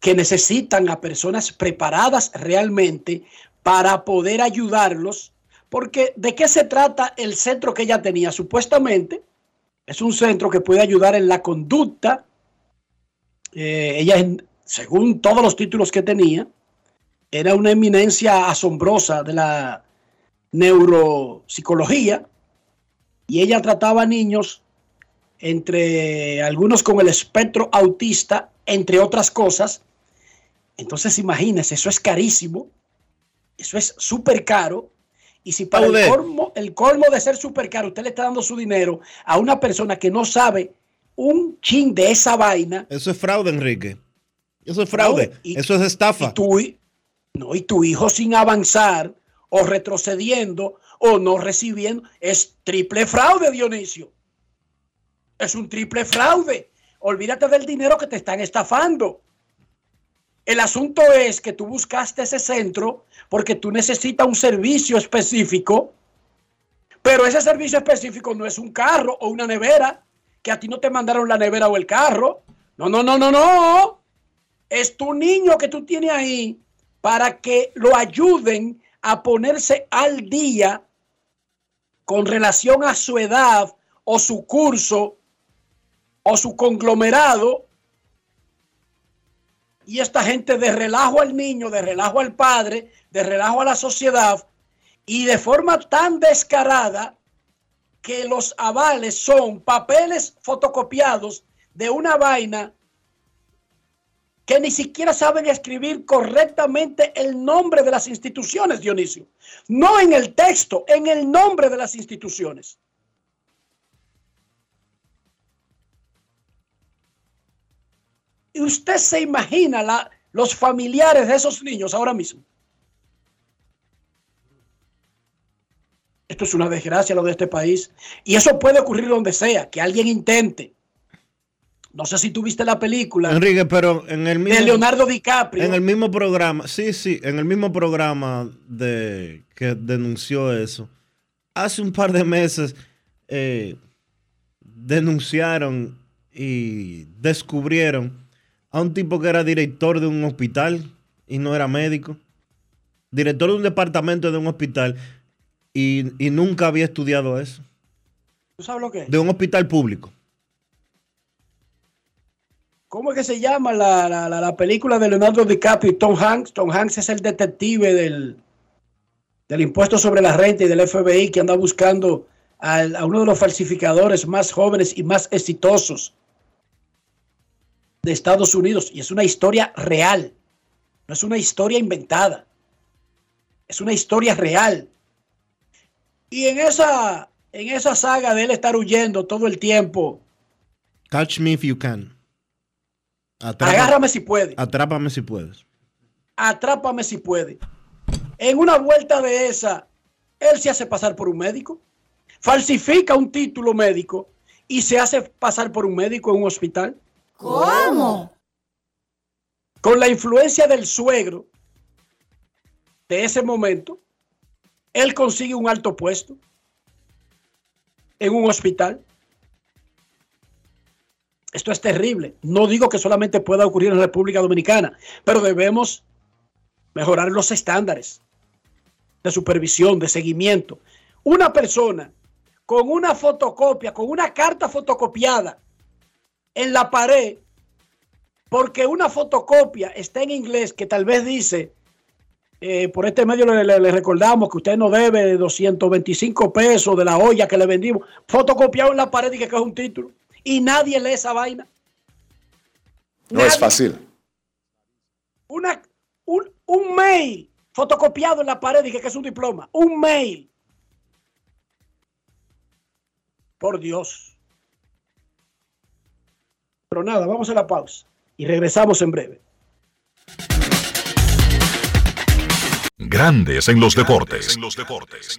Que necesitan a personas preparadas realmente para poder ayudarlos. Porque ¿de qué se trata el centro que ella tenía? Supuestamente es un centro que puede ayudar en la conducta. Eh, ella, según todos los títulos que tenía, era una eminencia asombrosa de la neuropsicología y ella trataba a niños entre algunos con el espectro autista, entre otras cosas. Entonces imagínense, eso es carísimo, eso es súper caro. Y si para el colmo, el colmo de ser súper caro, usted le está dando su dinero a una persona que no sabe un chin de esa vaina. Eso es fraude, Enrique. Eso es fraude. eso es estafa. No, y tu hijo sin avanzar o retrocediendo o no recibiendo es triple fraude, Dionisio. Es un triple fraude. Olvídate del dinero que te están estafando. El asunto es que tú buscaste ese centro porque tú necesitas un servicio específico, pero ese servicio específico no es un carro o una nevera, que a ti no te mandaron la nevera o el carro. No, no, no, no, no. Es tu niño que tú tienes ahí para que lo ayuden a ponerse al día con relación a su edad o su curso o su conglomerado. Y esta gente de relajo al niño, de relajo al padre, de relajo a la sociedad, y de forma tan descarada que los avales son papeles fotocopiados de una vaina que ni siquiera saben escribir correctamente el nombre de las instituciones, Dionisio. No en el texto, en el nombre de las instituciones. Y usted se imagina la, los familiares de esos niños ahora mismo. Esto es una desgracia lo de este país. Y eso puede ocurrir donde sea, que alguien intente no sé si tuviste la película. Enrique, pero en el mismo. De Leonardo DiCaprio. En el mismo programa, sí, sí, en el mismo programa de que denunció eso. Hace un par de meses eh, denunciaron y descubrieron a un tipo que era director de un hospital y no era médico. Director de un departamento de un hospital y, y nunca había estudiado eso. ¿Tú sabes lo que? De un hospital público. ¿Cómo es que se llama la, película de Leonardo DiCaprio y Tom Hanks? Tom Hanks es el detective del, del impuesto sobre la renta y del FBI que anda buscando a, a uno de los falsificadores más jóvenes y más exitosos de Estados Unidos. Y es una historia real, no es una historia inventada, es una historia real. Y en esa, en esa saga de él estar huyendo todo el tiempo. Catch me if you can. Agárrame si puedes. Atrápame si puedes. Atrápame si puedes. En una vuelta de esa, él se hace pasar por un médico, falsifica un título médico y se hace pasar por un médico en un hospital. ¿Cómo? Con la influencia del suegro de ese momento, él consigue un alto puesto en un hospital. Esto es terrible. No digo que solamente pueda ocurrir en la República Dominicana, pero debemos mejorar los estándares de supervisión, de seguimiento. Una persona con una fotocopia, con una carta fotocopiada en la pared, porque una fotocopia está en inglés que tal vez dice, eh, por este medio le, recordamos que usted no debe 225 pesos de la olla que le vendimos, fotocopiado en la pared y que es un título y nadie lee esa vaina. No es fácil. Una, un, mail fotocopiado en la pared y que es un diploma. Un mail. Por Dios. Pero nada, vamos a la pausa y regresamos en breve. Grandes en los deportes. En los deportes.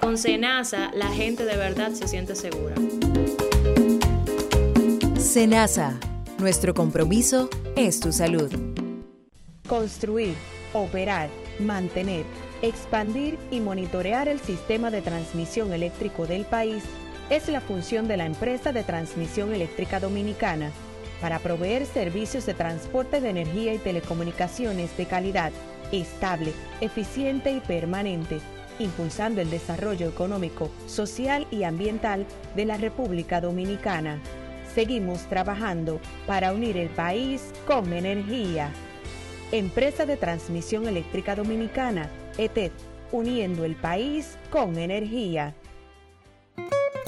Con Senasa, la gente de verdad se siente segura. Senasa, nuestro compromiso es tu salud. Construir, operar, mantener, expandir y monitorear el sistema de transmisión eléctrico del país es la función de la empresa de transmisión eléctrica dominicana para proveer servicios de transporte de energía y telecomunicaciones de calidad, estable, eficiente y permanente impulsando el desarrollo económico, social y ambiental de la República Dominicana. Seguimos trabajando para unir el país con energía. Empresa de Transmisión Eléctrica Dominicana, ETED, uniendo el país con energía.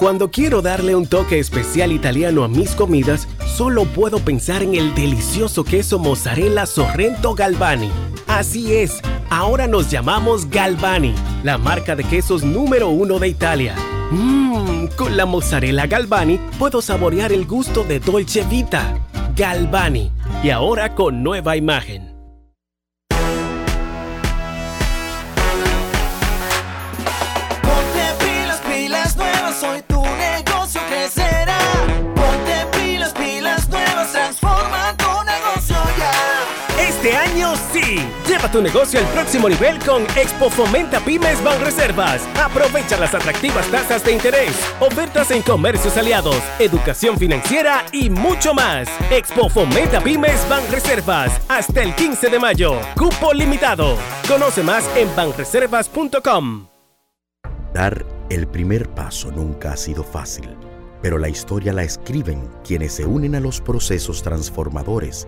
Cuando quiero darle un toque especial italiano a mis comidas, solo puedo pensar en el delicioso queso mozzarella Sorrento Galvani. Así es, ahora nos llamamos Galvani, la marca de quesos número uno de Italia. Mmm, con la mozzarella Galvani puedo saborear el gusto de Dolce Vita. Galvani, y ahora con nueva imagen. Lleva tu negocio al próximo nivel con Expo Fomenta Pymes Reservas. Aprovecha las atractivas tasas de interés, ofertas en comercios aliados, educación financiera y mucho más. Expo Fomenta Pymes Reservas hasta el 15 de mayo. Cupo limitado. Conoce más en banreservas.com. Dar el primer paso nunca ha sido fácil, pero la historia la escriben quienes se unen a los procesos transformadores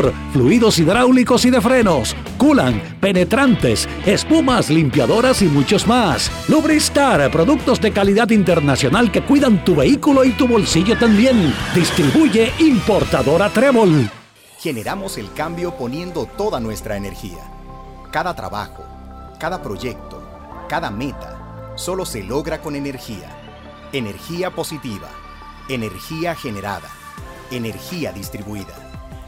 fluidos hidráulicos y de frenos, culan, penetrantes, espumas, limpiadoras y muchos más. Lubristar, productos de calidad internacional que cuidan tu vehículo y tu bolsillo también. Distribuye importadora Trébol. Generamos el cambio poniendo toda nuestra energía. Cada trabajo, cada proyecto, cada meta, solo se logra con energía. Energía positiva, energía generada, energía distribuida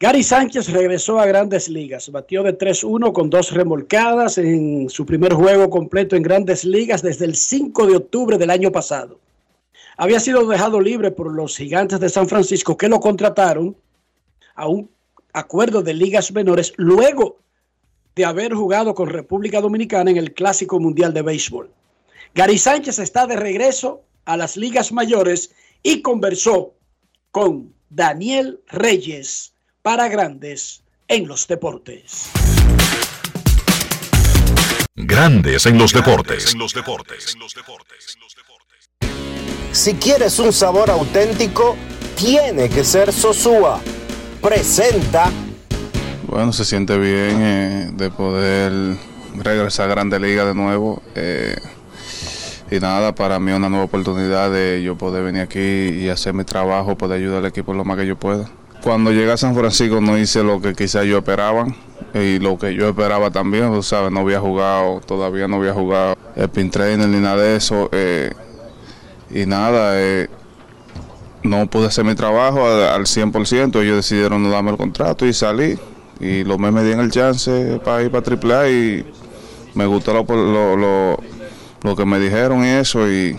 Gary Sánchez regresó a grandes ligas, batió de 3-1 con dos remolcadas en su primer juego completo en grandes ligas desde el 5 de octubre del año pasado. Había sido dejado libre por los gigantes de San Francisco que lo contrataron a un acuerdo de ligas menores luego de haber jugado con República Dominicana en el Clásico Mundial de Béisbol. Gary Sánchez está de regreso a las ligas mayores y conversó con Daniel Reyes para grandes en los deportes. Grandes en los deportes. Si quieres un sabor auténtico, tiene que ser Sosúa. Presenta. Bueno, se siente bien eh, de poder regresar a Grande Liga de nuevo. Eh, y nada, para mí una nueva oportunidad de yo poder venir aquí y hacer mi trabajo, poder ayudar al equipo lo más que yo pueda. Cuando llegué a San Francisco no hice lo que quizás yo esperaba y lo que yo esperaba también, tú sabes, no había jugado, todavía no había jugado el pin trainer ni nada de eso. Eh, y nada, eh, no pude hacer mi trabajo al, 100%, ellos decidieron no darme el contrato y salí. Y los meses me dieron el chance para ir para AAA y me gustó lo, lo, lo, que me dijeron y eso y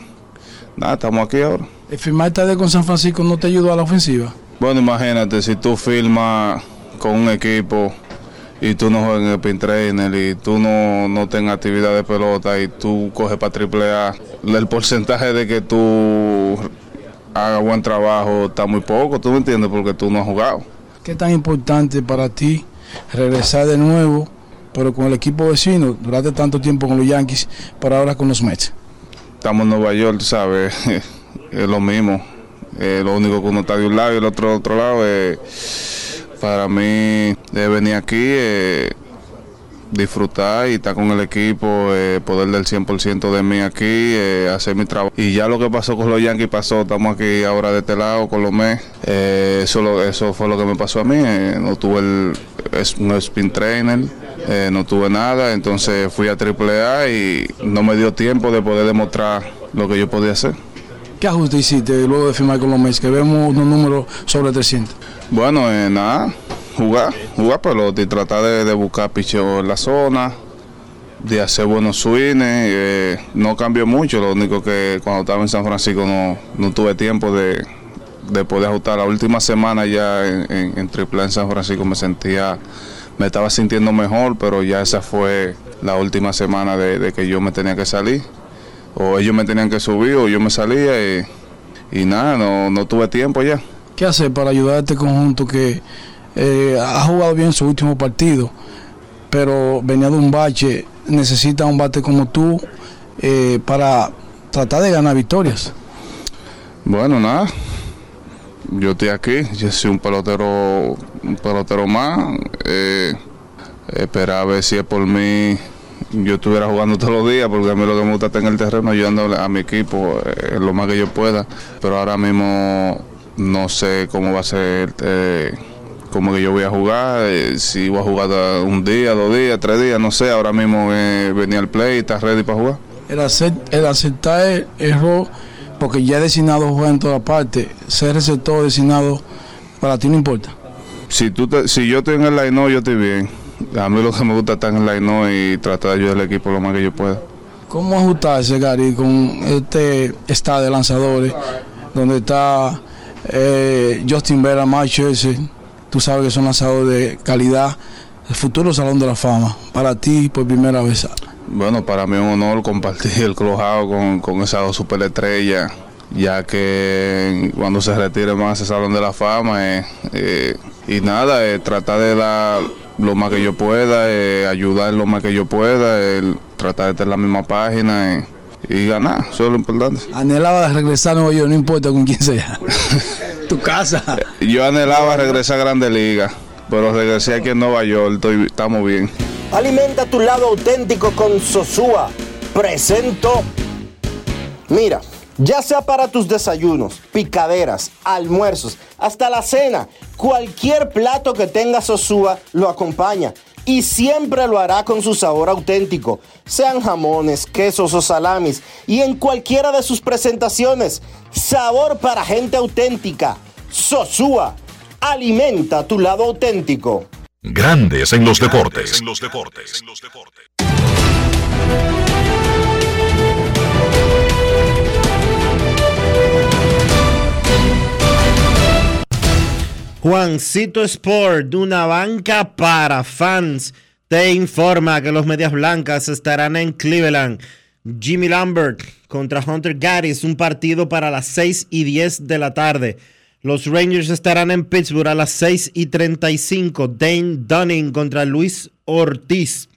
nada, estamos aquí ahora. ¿El firmar tarde con San Francisco no te ayudó a la ofensiva? Bueno, imagínate, si tú filmas con un equipo y tú no juegas en el pin trainer y tú no, no tengas actividad de pelota y tú coges para triple A, el porcentaje de que tú hagas buen trabajo está muy poco, ¿tú me entiendes? Porque tú no has jugado. ¿Qué tan importante para ti regresar de nuevo, pero con el equipo vecino, durante tanto tiempo con los Yankees, pero ahora con los Mets? Estamos en Nueva York, ¿sabes? es lo mismo eh, lo único que uno está de un lado y el otro de otro lado. Eh, para mí, de venir aquí, eh, disfrutar y estar con el equipo, poder del 100% de mí aquí, hacer mi trabajo. Y ya lo que pasó con los Yankees pasó, estamos aquí ahora de este lado con los Mets. eso, eso fue lo que me pasó a mí, no tuve el, un spin trainer, eh, no tuve nada, entonces fui a AAA y no me dio tiempo de poder demostrar lo que yo podía hacer. ¿Qué ajuste hiciste luego de firmar con los Mets? Que vemos unos números sobre 300. Bueno, eh, nada, jugar, jugar pelota y tratar de, buscar picheo en la zona, de hacer buenos swings. Eh, no cambió mucho, lo único que cuando estaba en San Francisco no, tuve tiempo de, de poder ajustar. La última semana ya en, en, en en San Francisco me sentía, me estaba sintiendo mejor, pero ya esa fue la última semana de, que yo me tenía que salir. O ellos me tenían que subir o yo me salía y, y nada, no, no tuve tiempo ya. ¿Qué hacer para ayudar a este conjunto que eh, ha jugado bien su último partido, pero venía de un bache, necesita un bate como tú eh, para tratar de ganar victorias? Bueno, nada, yo estoy aquí, yo soy un pelotero, un pelotero más. Eh, esperar a ver si es por mí yo estuviera jugando todos los días, porque a mí lo que me gusta es en el terreno ayudando a mi equipo eh, lo más que yo pueda. Pero ahora mismo no sé cómo va a ser, eh, cómo que yo voy a jugar, eh, si voy a jugar un día, dos días, tres días, no sé. Ahora mismo venía al play y está ready para jugar. El, el aceptar el error porque ya he designado jugar en toda parte, ser receptor designado para ti no importa. Si tú si yo estoy en el line yo estoy bien. A mí lo que me gusta es estar en el line y tratar de ayudar al equipo lo más que yo pueda. ¿Cómo ajustarse, Gary, con este estado de lanzadores, donde está eh, Justin Vera, Macho ese, tú sabes que son lanzadores de calidad, el futuro Salón de la Fama, para ti por primera vez? Bueno, para mí es un honor compartir el clojado con, con esas dos superestrellas, ya que cuando se retire más ese Salón de la Fama, eh, eh, y nada, tratar de dar lo más que yo pueda, ayudar lo más que yo pueda, tratar de estar en la misma página y ganar, eso es lo importante. Anhelaba regresar a Nueva York, no importa con quién sea. tu casa. Yo anhelaba regresar a Grande Liga, pero regresé aquí en Nueva York, estoy, estamos bien. Alimenta tu lado auténtico con Sosúa. Presento. Mira, ya sea para tus desayunos, picaderas, almuerzos, hasta la cena, cualquier plato que tenga Sosúa lo acompaña y siempre lo hará con su sabor auténtico, sean jamones, quesos o salamis y en cualquiera de sus presentaciones. Sabor para gente auténtica. Sosúa, alimenta tu lado auténtico. Grandes en los deportes. Juancito Sport, una banca para fans, te informa que los Medias Blancas estarán en Cleveland. Jimmy Lambert contra Hunter Gaddis, un partido para las 6 y 10 de la tarde. Los Rangers estarán en Pittsburgh a las 6 y 35. Dane Dunning contra Luis Ortiz.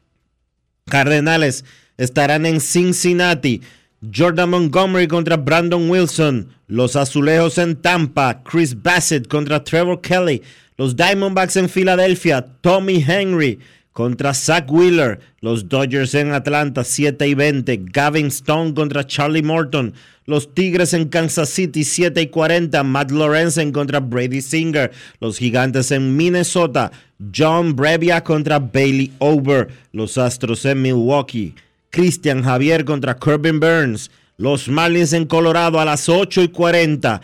Cardenales estarán en Cincinnati. Jordan Montgomery contra Brandon Wilson. Los Azulejos en Tampa. Chris Bassett contra Trevor Kelly. Los Diamondbacks en Filadelfia. Tommy Henry contra Zach Wheeler. Los Dodgers en Atlanta 7 y 20. Gavin Stone contra Charlie Morton. Los Tigres en Kansas City 7 y 40. Matt Lorenzen contra Brady Singer. Los Gigantes en Minnesota. John Brevia contra Bailey Over. Los Astros en Milwaukee. Christian Javier contra Corbin Burns. Los Marlins en Colorado a las 8 y 40.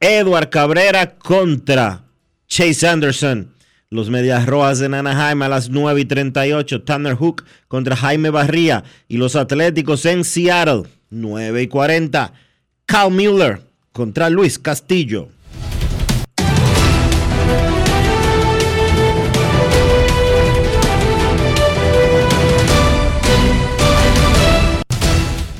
Edward Cabrera contra Chase Anderson. Los Medias Rojas en Anaheim a las 9 y 38. Tanner Hook contra Jaime Barría. Y los Atléticos en Seattle, 9 y 40. Cal Miller contra Luis Castillo.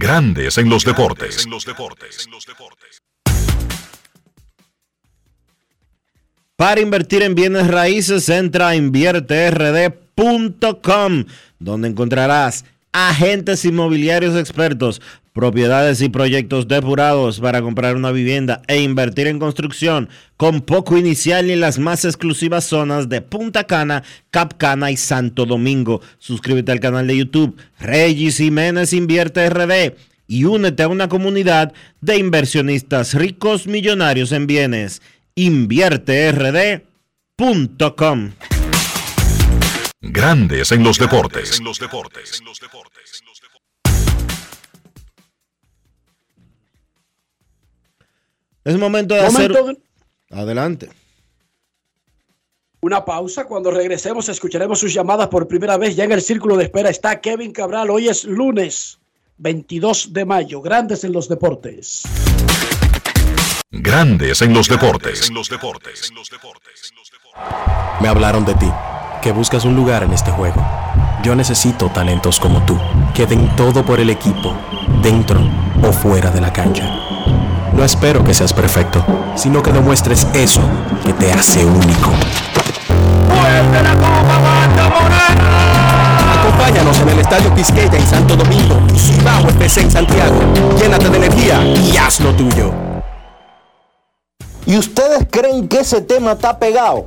Grandes en los deportes. Para invertir en bienes raíces, entra a invierterd.com, donde encontrarás agentes inmobiliarios expertos, propiedades y proyectos depurados para comprar una vivienda e invertir en construcción con poco inicial y en las más exclusivas zonas de Punta Cana, Cap Cana y Santo Domingo. Suscríbete al canal de YouTube Regis Jiménez Invierte RD y únete a una comunidad de inversionistas ricos millonarios en bienes. InvierteRD.com Grandes en los deportes. Es momento de hacer. Adelante. Una pausa. Cuando regresemos, escucharemos sus llamadas por primera vez. Ya en el círculo de espera está Kevin Cabral. Hoy es lunes 22 de mayo. Grandes en los deportes. Grandes en los deportes. Me hablaron de ti, que buscas un lugar en este juego. Yo necesito talentos como tú, que den todo por el equipo, dentro o fuera de la cancha. No espero que seas perfecto, sino que demuestres eso que te hace único. Acompáñanos en el Estadio Quisqueya en Santo Domingo y Bajo FC en Santiago. Llénate de energía y haz lo tuyo. ¿Y ustedes creen que ese tema está pegado?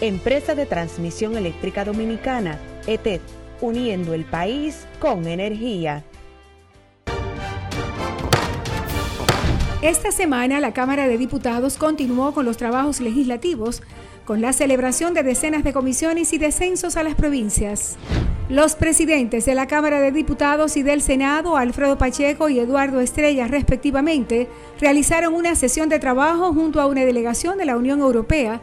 Empresa de Transmisión Eléctrica Dominicana, ETED, uniendo el país con energía. Esta semana la Cámara de Diputados continuó con los trabajos legislativos con la celebración de decenas de comisiones y descensos a las provincias. Los presidentes de la Cámara de Diputados y del Senado, Alfredo Pacheco y Eduardo Estrella, respectivamente, realizaron una sesión de trabajo junto a una delegación de la Unión Europea,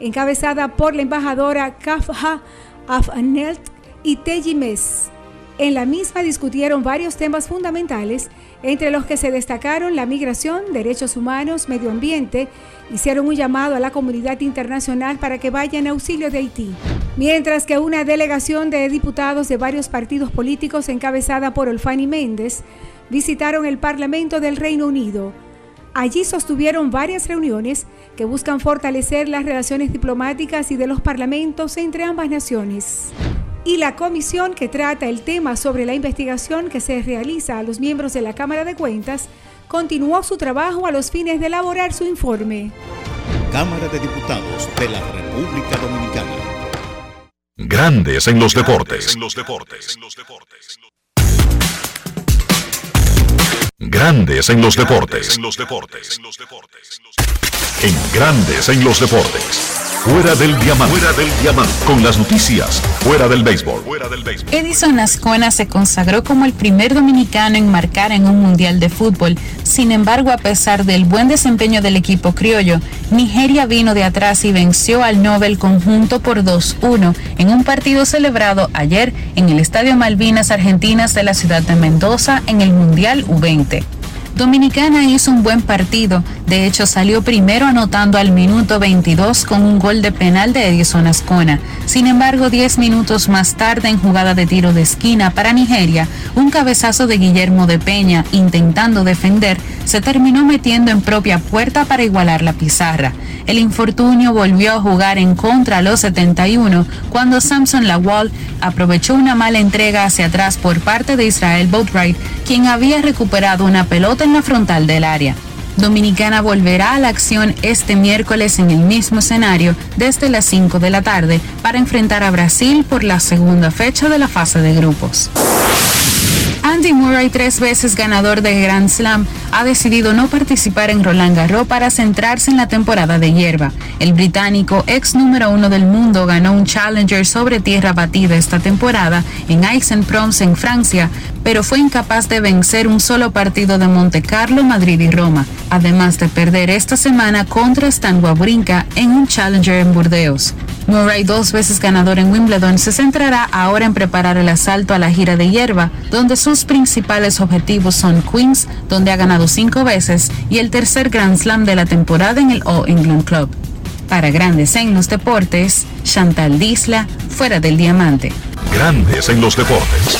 encabezada por la embajadora Kafha Afnelt y Teji Mes. En la misma discutieron varios temas fundamentales, entre los que se destacaron la migración, derechos humanos, medio ambiente, hicieron un llamado a la comunidad internacional para que vaya en auxilio de Haití. Mientras que una delegación de diputados de varios partidos políticos encabezada por Olfani Méndez visitaron el Parlamento del Reino Unido. Allí sostuvieron varias reuniones que buscan fortalecer las relaciones diplomáticas y de los parlamentos entre ambas naciones y la comisión que trata el tema sobre la investigación que se realiza a los miembros de la Cámara de Cuentas continuó su trabajo a los fines de elaborar su informe. Cámara de Diputados de la República Dominicana. Grandes en los deportes. Grandes en los deportes. En Grandes en los deportes. Fuera del diamante. Fuera del diamante. Con las noticias. Fuera del béisbol. Fuera del béisbol. Edison Ascona se consagró como el primer dominicano en marcar en un mundial de fútbol. Sin embargo, a pesar del buen desempeño del equipo criollo, Nigeria vino de atrás y venció al Nobel conjunto por 2-1 en un partido celebrado ayer en el Estadio Malvinas Argentinas de la ciudad de Mendoza en el Mundial U20. Dominicana hizo un buen partido, de hecho salió primero anotando al minuto 22 con un gol de penal de Edison Ascona. Sin embargo, 10 minutos más tarde en jugada de tiro de esquina para Nigeria, un cabezazo de Guillermo de Peña intentando defender se terminó metiendo en propia puerta para igualar la pizarra. El infortunio volvió a jugar en contra a los 71 cuando Samson Lawal aprovechó una mala entrega hacia atrás por parte de Israel Boatwright, quien había recuperado una pelota en frontal del área. Dominicana volverá a la acción este miércoles en el mismo escenario desde las 5 de la tarde para enfrentar a Brasil por la segunda fecha de la fase de grupos. Andy Murray, tres veces ganador de Grand Slam, ha decidido no participar en Roland Garros para centrarse en la temporada de hierba. El británico, ex número uno del mundo, ganó un Challenger sobre tierra batida esta temporada en Aix-en-Provence en Francia, pero fue incapaz de vencer un solo partido de Monte Carlo, Madrid y Roma, además de perder esta semana contra Stan Wawrinka en un Challenger en Burdeos. Murray, dos veces ganador en Wimbledon, se centrará ahora en preparar el asalto a la gira de hierba, donde sus principales objetivos son Queens, donde ha ganado cinco veces, y el tercer Grand Slam de la temporada en el All England Club. Para Grandes en los Deportes, Chantal Disla, fuera del diamante. Grandes en los Deportes.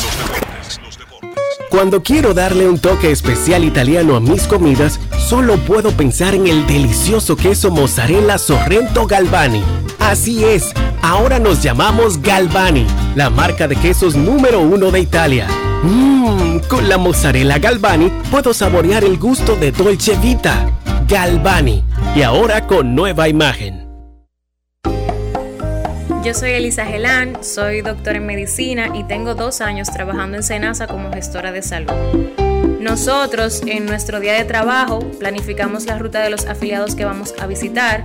Cuando quiero darle un toque especial italiano a mis comidas, solo puedo pensar en el delicioso queso mozzarella Sorrento Galvani. Así es, ahora nos llamamos Galvani, la marca de quesos número uno de Italia. Mmm, con la mozzarella Galvani puedo saborear el gusto de Dolce Vita. Galvani, y ahora con nueva imagen. Yo soy Elisa Gelán, soy doctora en medicina y tengo dos años trabajando en Senasa como gestora de salud. Nosotros en nuestro día de trabajo planificamos la ruta de los afiliados que vamos a visitar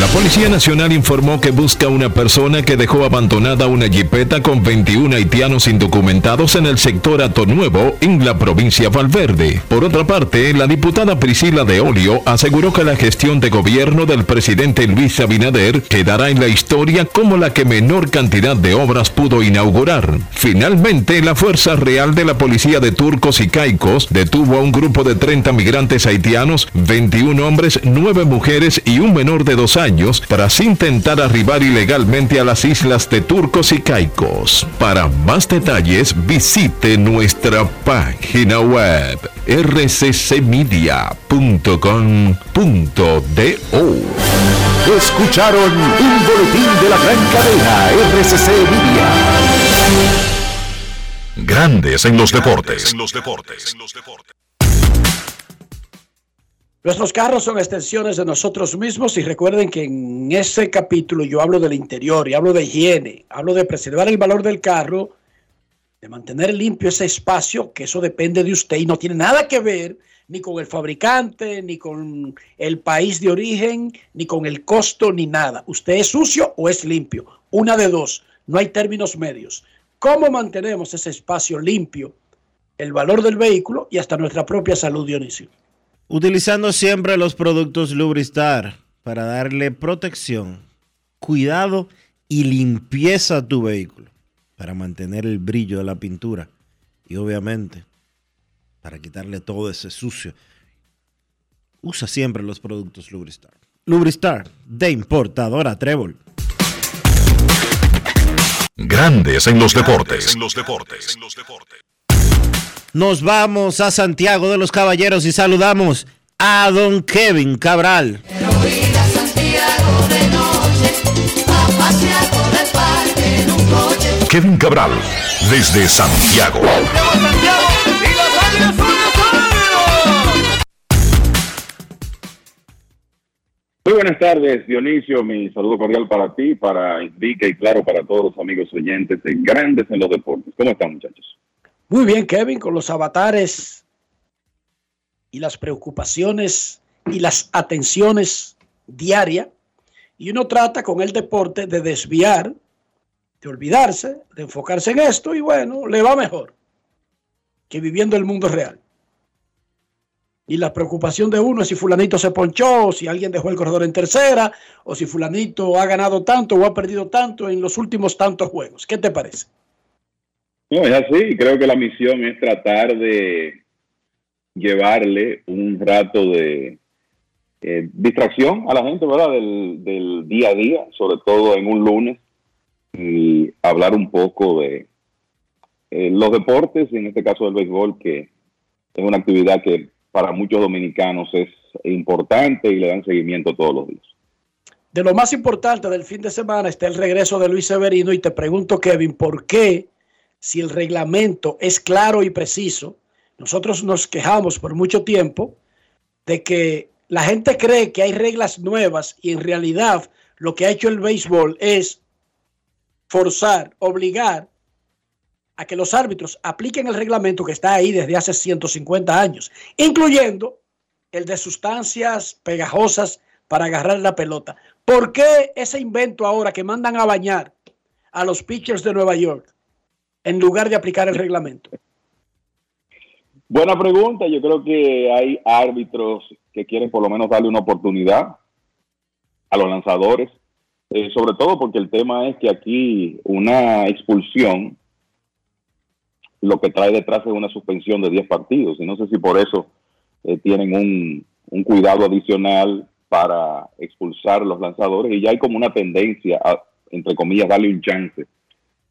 La Policía Nacional informó que busca una persona que dejó abandonada una jipeta con 21 haitianos indocumentados en el sector Ato Nuevo, en la provincia Valverde. Por otra parte, la diputada Priscila de Olio aseguró que la gestión de gobierno del presidente Luis Abinader quedará en la historia como la que menor cantidad de obras pudo inaugurar. Finalmente, la Fuerza Real de la Policía de Turcos y Caicos detuvo a un grupo de 30 migrantes haitianos, 21 hombres, 9 mujeres y un menor de dos años tras intentar arribar ilegalmente a las islas de Turcos y Caicos. Para más detalles visite nuestra página web rccmedia.com.do. Escucharon un boletín de la gran cadena RCC Media. Grandes en los deportes. En los deportes. Nuestros carros son extensiones de nosotros mismos y recuerden que en ese capítulo yo hablo del interior y hablo de higiene, hablo de preservar el valor del carro, de mantener limpio ese espacio, que eso depende de usted y no tiene nada que ver ni con el fabricante, ni con el país de origen, ni con el costo, ni nada. Usted es sucio o es limpio. Una de dos. No hay términos medios. ¿Cómo mantenemos ese espacio limpio? El valor del vehículo y hasta nuestra propia salud, Dionisio. Utilizando siempre los productos Lubristar para darle protección, cuidado y limpieza a tu vehículo, para mantener el brillo de la pintura y obviamente para quitarle todo ese sucio. Usa siempre los productos Lubristar. Lubristar de importadora Trébol. Grandes en los deportes. En los deportes. Nos vamos a Santiago de los Caballeros y saludamos a don Kevin Cabral. Kevin Cabral, desde Santiago. Muy buenas tardes, Dionisio. Mi saludo cordial para ti, para Enrique y claro para todos los amigos oyentes de Grandes en los Deportes. ¿Cómo están, muchachos? Muy bien, Kevin, con los avatares y las preocupaciones y las atenciones diarias. Y uno trata con el deporte de desviar, de olvidarse, de enfocarse en esto y bueno, le va mejor que viviendo el mundo real. Y la preocupación de uno es si fulanito se ponchó, o si alguien dejó el corredor en tercera, o si fulanito ha ganado tanto o ha perdido tanto en los últimos tantos juegos. ¿Qué te parece? No, es así. Creo que la misión es tratar de llevarle un rato de eh, distracción a la gente, ¿verdad? Del, día a día, sobre todo en un lunes, y hablar un poco de eh, los deportes, en este caso del béisbol, que es una actividad que para muchos dominicanos es importante y le dan seguimiento todos los días. De lo más importante del fin de semana está el regreso de Luis Severino y te pregunto, Kevin, ¿por qué si el reglamento es claro y preciso? Nosotros nos quejamos por mucho tiempo de que la gente cree que hay reglas nuevas y en realidad lo que ha hecho el béisbol es forzar, obligar a que los árbitros apliquen el reglamento que está ahí desde hace 150 años, incluyendo el de sustancias pegajosas para agarrar la pelota. ¿Por qué ese invento ahora que mandan a bañar a los pitchers de Nueva York en lugar de aplicar el reglamento? Buena pregunta. Yo creo que hay árbitros que quieren por lo menos darle una oportunidad a los lanzadores, eh, sobre todo porque el tema es que aquí una expulsión lo que trae detrás es una suspensión de 10 partidos. Y no sé si por eso eh, tienen un, un, cuidado adicional para expulsar los lanzadores. Y ya hay como una tendencia a, entre comillas, darle un chance.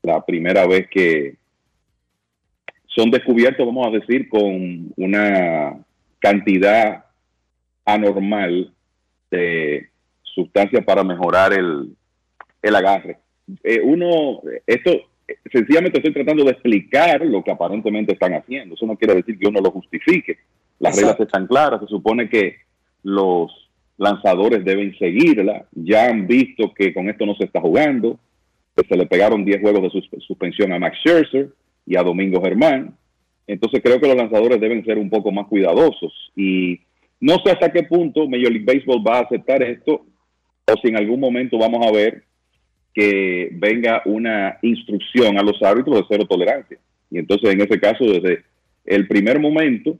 La primera vez que son descubiertos, vamos a decir, con una cantidad anormal de sustancias para mejorar el, el agarre. Eh, uno, esto sencillamente estoy tratando de explicar lo que aparentemente están haciendo. Eso no quiere decir que uno lo justifique. Las reglas están claras. Se supone que los lanzadores deben seguirla. Ya han visto que con esto no se está jugando. Que se le pegaron 10 juegos de suspensión a Max Scherzer y a Domingo Germán. Entonces creo que los lanzadores deben ser un poco más cuidadosos. Y no sé hasta qué punto Major League Baseball va a aceptar esto o si en algún momento vamos a ver que venga una instrucción a los árbitros de cero tolerancia. Y entonces, en ese caso, desde el primer momento,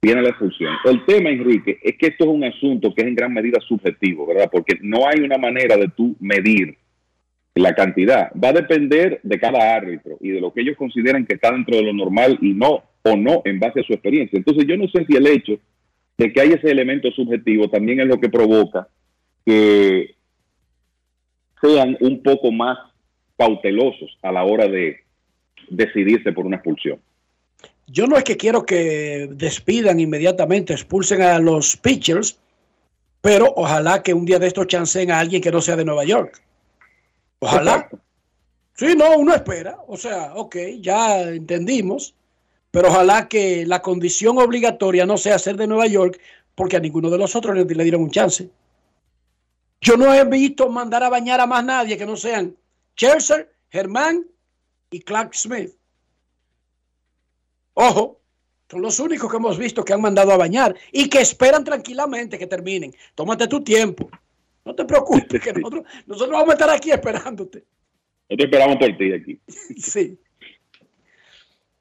viene la expulsión. El tema, Enrique, es que esto es un asunto que es en gran medida subjetivo, ¿verdad? Porque no hay una manera de tú medir la cantidad. Va a depender de cada árbitro y de lo que ellos consideren que está dentro de lo normal y no, o no, en base a su experiencia. Entonces, yo no sé si el hecho de que hay ese elemento subjetivo también es lo que provoca que sean un poco más cautelosos a la hora de decidirse por una expulsión. Yo no es que quiero que despidan inmediatamente, expulsen a los pitchers, pero ojalá que un día de estos chancen a alguien que no sea de Nueva York. Ojalá. Sí, no, uno espera. O sea, ok, ya entendimos, pero ojalá que la condición obligatoria no sea ser de Nueva York, porque a ninguno de los otros le, le dieron un chance. Yo no he visto mandar a bañar a más nadie que no sean Scherzer, Germán y Clark Smith. Ojo, son los únicos que hemos visto que han mandado a bañar y que esperan tranquilamente que terminen. Tómate tu tiempo. No te preocupes, que nosotros, nosotros vamos a estar aquí esperándote. Nosotros esperamos por ti aquí. Sí.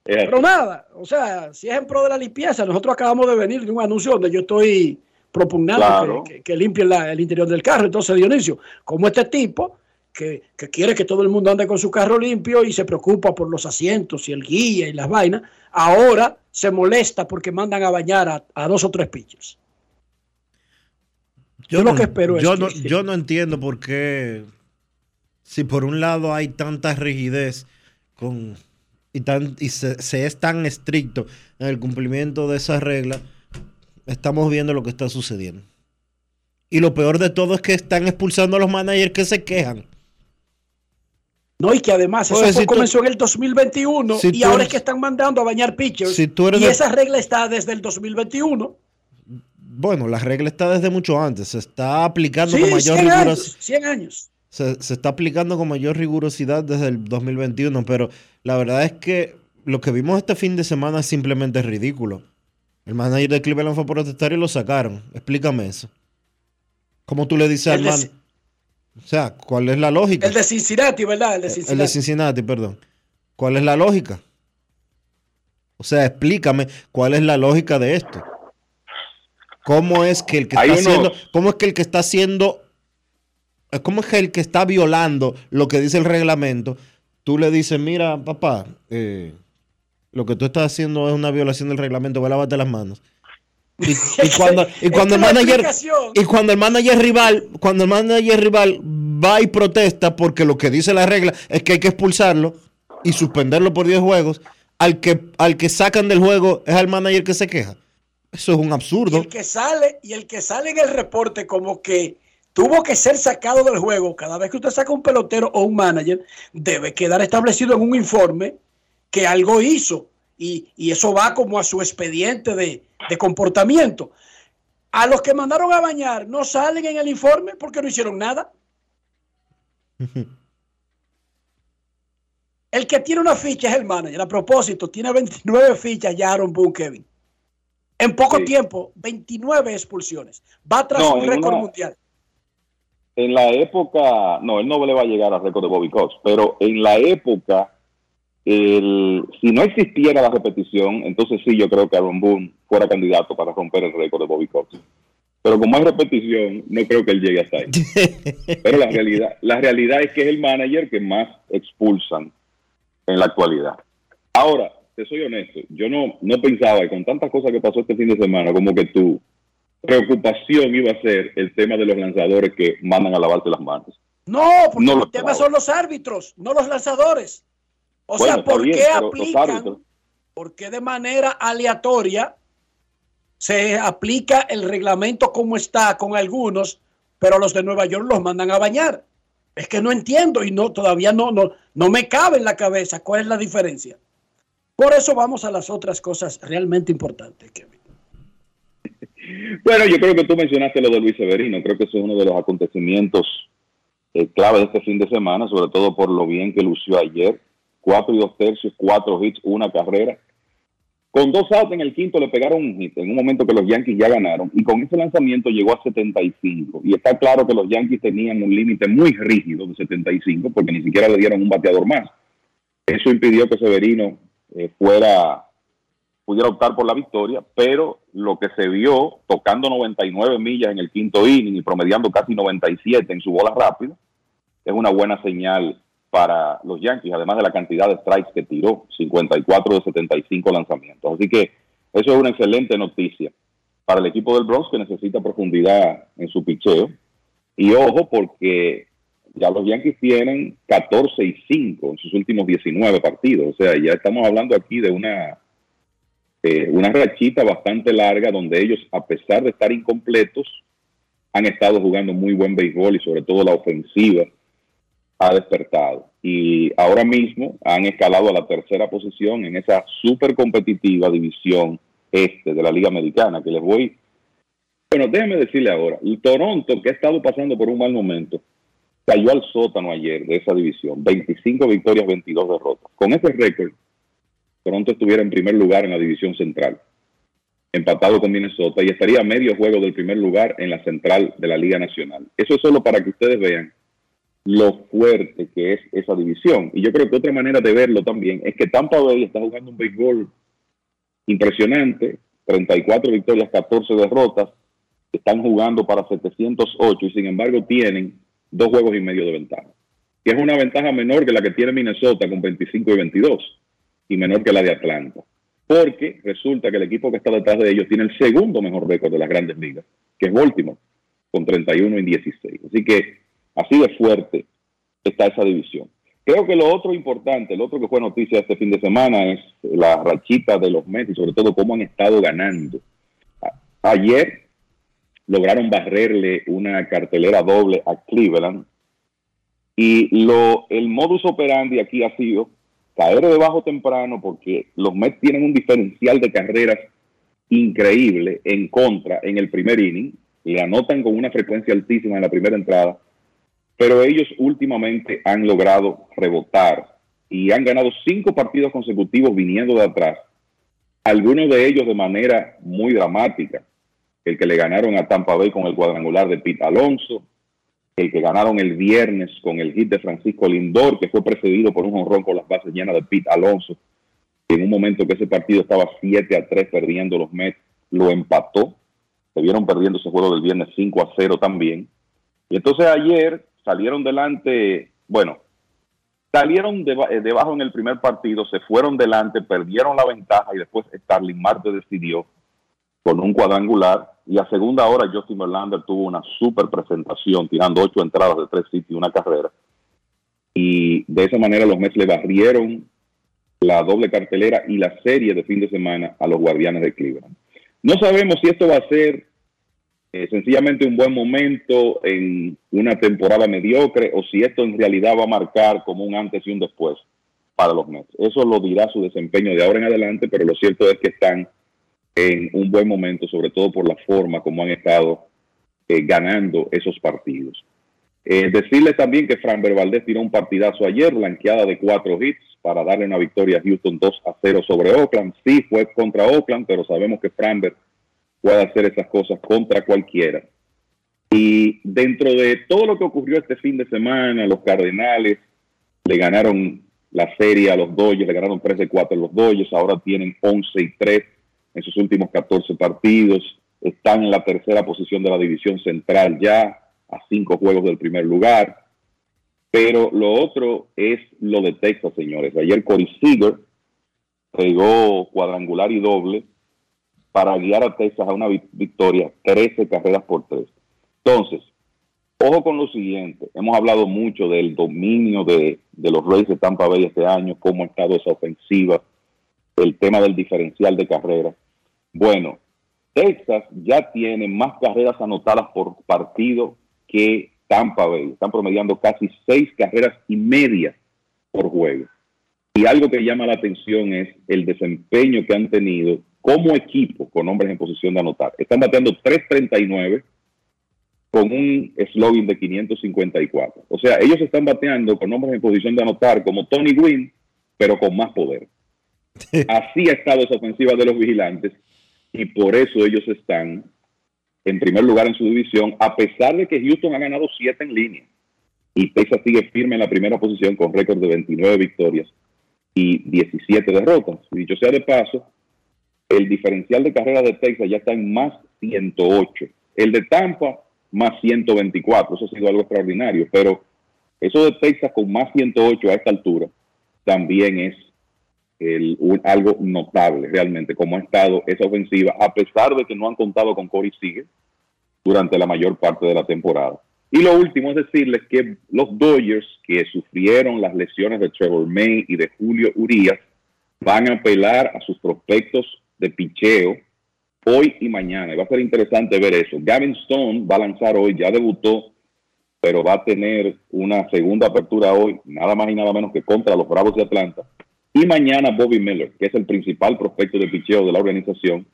Pero nada, o sea, si es en pro de la limpieza, nosotros acabamos de venir de un anuncio donde yo estoy propugnando que, que, limpien el interior del carro. Entonces, Dionisio, como este tipo que, que, quiere que todo el mundo ande con su carro limpio y se preocupa por los asientos y el guía y las vainas, ahora se molesta porque mandan a bañar a, a dos o tres pitchers. Yo, lo que espero yo es no, que... Yo no entiendo por qué, si por un lado hay tanta rigidez con y, tan, y se, se es tan estricto en el cumplimiento de esas reglas, estamos viendo lo que está sucediendo. Y lo peor de todo es que están expulsando a los managers que se quejan. No, y que además eso Oye, si tú- comenzó en el 2021 si y ahora eres- es que están mandando a bañar pitchers. Si tú eres y de- esa regla está desde el 2021. Bueno, la regla está desde mucho antes. Se está aplicando Sí, con mayor 100 rigurosidad. años, 100 años. Se, se está aplicando con mayor rigurosidad desde el 2021, pero la verdad es que lo que vimos este fin de semana es simplemente ridículo. El manager de Cleveland fue a protestar y lo sacaron. Explícame eso. ¿Cómo tú le dices al El man? O sea, ¿cuál es la lógica? El de Cincinnati, ¿verdad? El de El Cincinnati. de Cincinnati, perdón. ¿Cuál es la lógica? O sea, explícame cuál es la lógica de esto. ¿Cómo es que el que está haciendo, cómo es que el que está haciendo, eh, cómo es que el que está violando lo que dice el reglamento, tú le dices, mira, papá, eh, lo que tú estás haciendo es una violación del reglamento, lavarte las manos. Y, y cuando, y el la manager y cuando el manager rival, cuando el manager rival va y protesta porque lo que dice la regla es que hay que expulsarlo y suspenderlo por 10 juegos, al que al que sacan del juego es al manager que se queja. Eso es un Y absurdo. el que sale y el que sale en el reporte como que tuvo que ser sacado del juego cada vez que usted saca un pelotero o un manager debe quedar establecido en un informe que algo hizo y, y eso va como a su expediente de, de comportamiento. A los que mandaron a bañar no salen en el informe porque no hicieron nada. El que tiene una ficha es el manager. A propósito, tiene 29 fichas ya Aaron Boone, Kevin. En poco tiempo, 29 expulsiones. Va tras No, un récord una- mundial. En la época, no, él no le va a llegar al récord de Bobby Cox, pero en la época, el, si no existiera la repetición, entonces sí, yo creo que Aaron Boone fuera candidato para romper el récord de Bobby Cox. Pero como hay repetición, no creo que él llegue hasta ahí. Pero la realidad, la realidad es que es el manager que más expulsan en la actualidad. Ahora, te soy honesto, yo no, no pensaba que con tantas cosas que pasó este fin de semana, como que tu preocupación iba a ser el tema de los lanzadores que mandan a lavarte las manos. No, porque No el tema son los árbitros, no los lanzadores. O Bueno, sea, ¿por bien, qué aplican? ¿Por qué de manera aleatoria se aplica el reglamento como está con algunos, pero los de Nueva York los mandan a bañar? Es que no entiendo y no todavía no, no, no me cabe en la cabeza cuál es la diferencia. Por eso vamos a las otras cosas realmente importantes. Kevin. Bueno, yo creo que tú mencionaste lo de Luis Severino. Creo que eso es uno de los acontecimientos eh, clave de este fin de semana, sobre todo por lo bien que lució ayer. Cuatro y dos tercios, cuatro hits, una carrera. Con dos outs en el quinto le pegaron un hit en un momento que los Yankees ya ganaron. Y con ese lanzamiento llegó a 75. Y está claro que los Yankees tenían un límite muy rígido de 75 porque ni siquiera le dieron un bateador más. Eso impidió que Severino eh, fuera pudiera optar por la victoria, pero lo que se vio tocando 99 millas en el quinto inning y promediando casi 97 en su bola rápida, es una buena señal para los Yankees, además de la cantidad de strikes que tiró, 54 de 75 lanzamientos. Así que eso es una excelente noticia para el equipo del Bronx que necesita profundidad en su picheo. Y ojo, porque ya los Yankees tienen 14 y 5 en sus últimos 19 partidos. O sea, ya estamos hablando aquí de una eh, una rachita bastante larga donde ellos, a pesar de estar incompletos, han estado jugando muy buen béisbol y sobre todo la ofensiva ha despertado. Y ahora mismo han escalado a la tercera posición en esa súper competitiva división este de la Liga Americana, que les voy... Bueno, déjenme decirle ahora, el Toronto, que ha estado pasando por un mal momento, cayó al sótano ayer de esa división, 25 victorias, 22 derrotas. Con ese récord, Toronto estuviera en primer lugar en la división central, empatado con Minnesota y estaría a medio juego del primer lugar en la central de la Liga Nacional. Eso es solo para que ustedes vean lo fuerte que es esa división. Y yo creo que otra manera de verlo también es que Tampa Bay está jugando un béisbol impresionante, 34 victorias, 14 derrotas, están jugando para 708 y sin embargo tienen dos juegos y medio de ventaja, que es una ventaja menor que la que tiene Minnesota con 25 y 22 y menor que la de Atlanta. Porque resulta que el equipo que está detrás de ellos tiene el segundo mejor récord de las grandes ligas, que es Baltimore, con 31 y 16. Así que así de fuerte está esa división. Creo que lo otro importante, lo otro que fue noticia este fin de semana es la rachita de los Mets y sobre todo cómo han estado ganando. Ayer lograron barrerle una cartelera doble a Cleveland. Y lo, el modus operandi aquí ha sido caer debajo temprano porque los Mets tienen un diferencial de carreras increíble en contra en el primer inning, le anotan con una frecuencia altísima en la primera entrada, pero ellos últimamente han logrado rebotar y han ganado cinco partidos consecutivos viniendo de atrás, algunos de ellos de manera muy dramática, el que le ganaron a Tampa Bay con el cuadrangular de Pete Alonso, el que ganaron el viernes con el hit de Francisco Lindor, que fue precedido por un honrón con las bases llenas de Pete Alonso, en un momento que ese partido estaba 7 a 3 perdiendo los Mets, lo empató. Se vieron perdiendo ese juego del viernes 5 a 0 también. Y entonces ayer salieron delante, bueno, salieron eh, debajo en el primer partido, se fueron delante, perdieron la ventaja y después Starling Marte decidió con un cuadrangular. Y a segunda hora Justin Verlander tuvo una super presentación, tirando ocho entradas de tres sitios y una carrera. Y de esa manera los Mets le barrieron la doble cartelera y la serie de fin de semana a los Guardianes de Cleveland. No sabemos si esto va a ser eh, sencillamente un buen momento en una temporada mediocre o si esto en realidad va a marcar como un antes y un después para los Mets. Eso lo dirá su desempeño de ahora en adelante, pero lo cierto es que están en un buen momento, sobre todo por la forma como han estado eh, ganando esos partidos. Eh, decirles también que Fran Valdez tiró un partidazo ayer, blanqueada de cuatro hits para darle una victoria a Houston 2 a 0 sobre Oakland. Sí, fue contra Oakland, pero sabemos que Framberg puede hacer esas cosas contra cualquiera. Y dentro de todo lo que ocurrió este fin de semana, los Cardenales le ganaron la serie a los Dodgers, le ganaron 3 de 4 a los Dodgers, ahora tienen 11 y 3 en sus últimos 14 partidos, están en la tercera posición de la división central ya, a cinco juegos del primer lugar. Pero lo otro es lo de Texas, señores. Ayer Corey Seager pegó cuadrangular y doble para guiar a Texas a una victoria, 13 carreras por tres. Entonces, ojo con lo siguiente. Hemos hablado mucho del dominio de, de los Rays de Tampa Bay este año, cómo ha estado esa ofensiva, el tema del diferencial de carreras. Bueno, Texas ya tiene más carreras anotadas por partido que Tampa Bay. Están promediando casi seis carreras y media por juego. Y algo que llama la atención es el desempeño que han tenido como equipo con hombres en posición de anotar. Están bateando 3.39 con un slogan de 554. O sea, ellos están bateando con hombres en posición de anotar como Tony Gwynn, pero con más poder. Así ha estado esa ofensiva de los vigilantes y por eso ellos están en primer lugar en su división, a pesar de que Houston ha ganado siete en línea. Y Texas sigue firme en la primera posición con récord de 29 victorias y 17 derrotas. Dicho sea de paso, el diferencial de carrera de Texas ya está en más 108. El de Tampa, más 124. Eso ha sido algo extraordinario. Pero eso de Texas con más 108 a esta altura también es algo notable realmente, como ha estado esa ofensiva, a pesar de que no han contado con Corey Seager durante la mayor parte de la temporada. Y lo último es decirles que los Dodgers, que sufrieron las lesiones de Trevor May y de Julio Urias, van a apelar a sus prospectos de picheo hoy y mañana. Y va a ser interesante ver eso. Gavin Stone va a lanzar hoy, ya debutó, pero va a tener una segunda apertura hoy, nada más y nada menos que contra los Bravos de Atlanta. Y mañana Bobby Miller, que es el principal prospecto de picheo de la organización,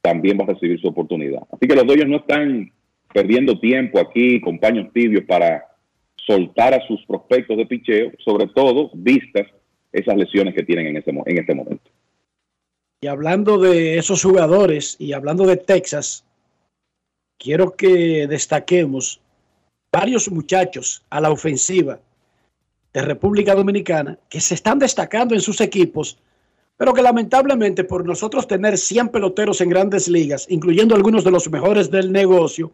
también va a recibir su oportunidad. Así que los Dodgers no están perdiendo tiempo aquí con paños tibios para soltar a sus prospectos de picheo, sobre todo vistas esas lesiones que tienen en, este momento. Y hablando de esos jugadores y hablando de Texas, quiero que destaquemos varios muchachos a la ofensiva de República Dominicana que se están destacando en sus equipos, pero que lamentablemente por nosotros tener 100 peloteros en grandes ligas, incluyendo algunos de los mejores del negocio,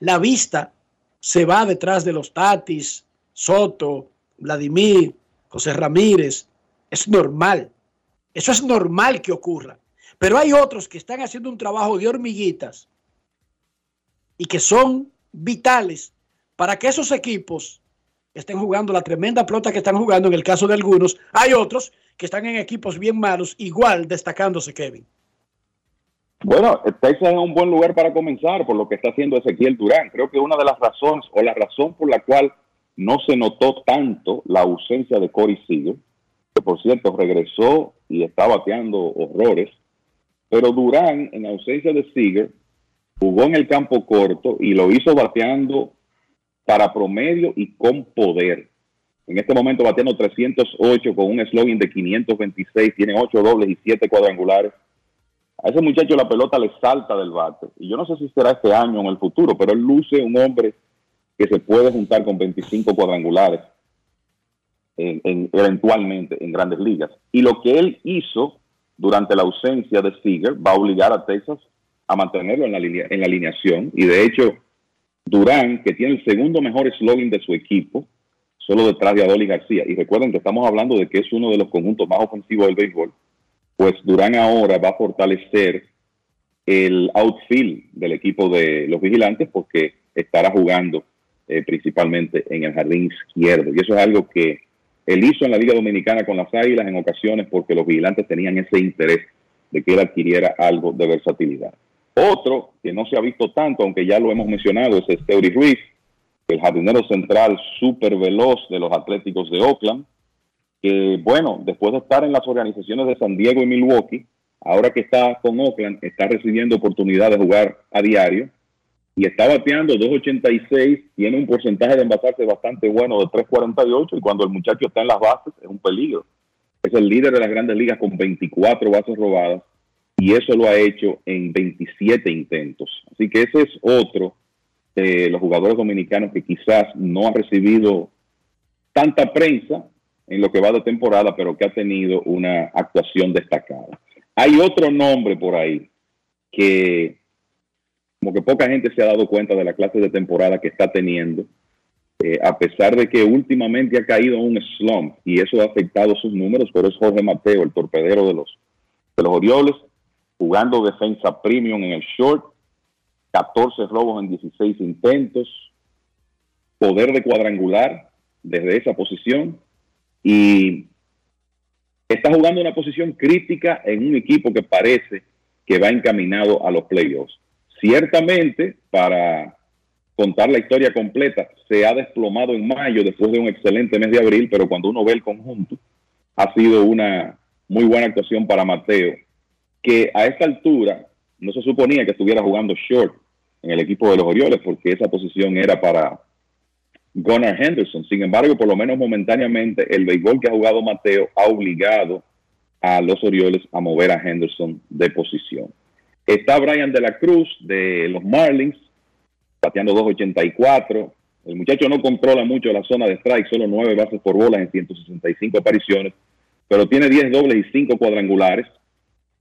la vista se va detrás de los Tatis, Soto, Vladimir, José Ramírez. Es normal. Eso es normal que ocurra. Pero hay otros que están haciendo un trabajo de hormiguitas y que son vitales para que esos equipos estén jugando la tremenda pelota que están jugando en el caso de algunos. Hay otros que están en equipos bien malos, igual destacándose, Kevin. Bueno, Texas es un buen lugar para comenzar por lo que está haciendo Ezequiel Durán. Creo que una de las razones o la razón por la cual no se notó tanto la ausencia de Corey Seager, que por cierto regresó y está bateando horrores, pero Durán en ausencia de Seager jugó en el campo corto y lo hizo bateando para promedio y con poder. En este momento bateando 308 con un slogan de 526, tiene 8 dobles y 7 cuadrangulares. A ese muchacho la pelota le salta del bate. Y yo no sé si será este año o en el futuro, pero él luce un hombre que se puede juntar con 25 cuadrangulares eventualmente en grandes ligas. Y lo que él hizo durante la ausencia de Seager va a obligar a Texas a mantenerlo en la, en la alineación. Y de hecho, Durán, que tiene el segundo mejor slogan de su equipo, solo detrás de Adoli García. Y recuerden que estamos hablando de que es uno de los conjuntos más ofensivos del béisbol. Pues Durán ahora va a fortalecer el outfield del equipo de los vigilantes porque estará jugando eh, principalmente en el jardín izquierdo. Y eso es algo que él hizo en la Liga Dominicana con las Águilas en ocasiones porque los vigilantes tenían ese interés de que él adquiriera algo de versatilidad. Otro que no se ha visto tanto, aunque ya lo hemos mencionado, es Eury Ruiz, el jardinero central súper veloz de los Atléticos de Oakland, que bueno, después de estar en las organizaciones de San Diego y Milwaukee, ahora que está con Oakland, está recibiendo oportunidad de jugar a diario y está bateando 2.86, tiene un porcentaje de envasarse bastante bueno de 3.48 y cuando el muchacho está en las bases es un peligro. Es el líder de las grandes ligas con 24 bases robadas y eso lo ha hecho en 27 intentos. Así que ese es otro de los jugadores dominicanos que quizás no ha recibido tanta prensa en lo que va de temporada, pero que ha tenido una actuación destacada. Hay otro nombre por ahí que como que poca gente se ha dado cuenta de la clase de temporada que está teniendo, eh, a pesar de que últimamente ha caído un slump y eso ha afectado sus números, pero es Jorge Mateo, el torpedero de los, de los Orioles, jugando defensa premium en el short, 14 robos en 16 intentos, poder de cuadrangular desde esa posición y está jugando una posición crítica en un equipo que parece que va encaminado a los playoffs. Ciertamente, para contar la historia completa, se ha desplomado en mayo después de un excelente mes de abril, pero cuando uno ve el conjunto, ha sido una muy buena actuación para Mateo que a esta altura no se suponía que estuviera jugando short en el equipo de los Orioles, porque esa posición era para Gunnar Henderson. Sin embargo, por lo menos momentáneamente, el béisbol que ha jugado Mateo ha obligado a los Orioles a mover a Henderson de posición. Está Brian de la Cruz de los Marlins, pateando 2.84. El muchacho no controla mucho la zona de strike, solo 9 bases por bolas en 165 apariciones, pero tiene 10 dobles y 5 cuadrangulares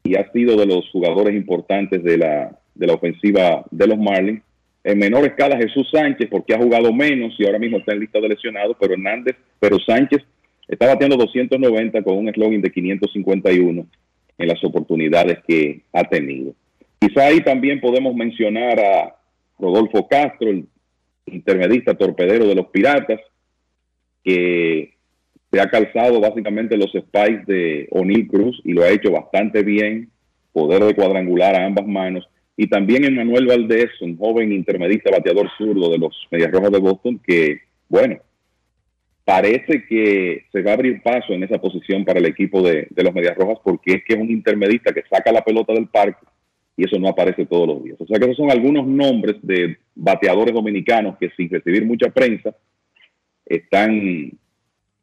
y ha sido de los jugadores importantes de la, de la ofensiva de los Marlins. En menor escala Jesús Sánchez, porque ha jugado menos y ahora mismo está en lista de lesionados, pero Hernández, pero Sánchez está bateando 290 con un slogan de 551 en las oportunidades que ha tenido. Quizá ahí también podemos mencionar a Rodolfo Castro, el intermedista torpedero de los Piratas, que se ha calzado básicamente los spikes de O'Neill Cruz y lo ha hecho bastante bien, poder de cuadrangular a ambas manos. Y también Emmanuel Valdés, un joven intermedista bateador zurdo de los Medias Rojas de Boston, que, bueno, parece que se va a abrir paso en esa posición para el equipo de, de los Medias Rojas porque es que es un intermedista que saca la pelota del parque y eso no aparece todos los días. O sea que esos son algunos nombres de bateadores dominicanos que sin recibir mucha prensa están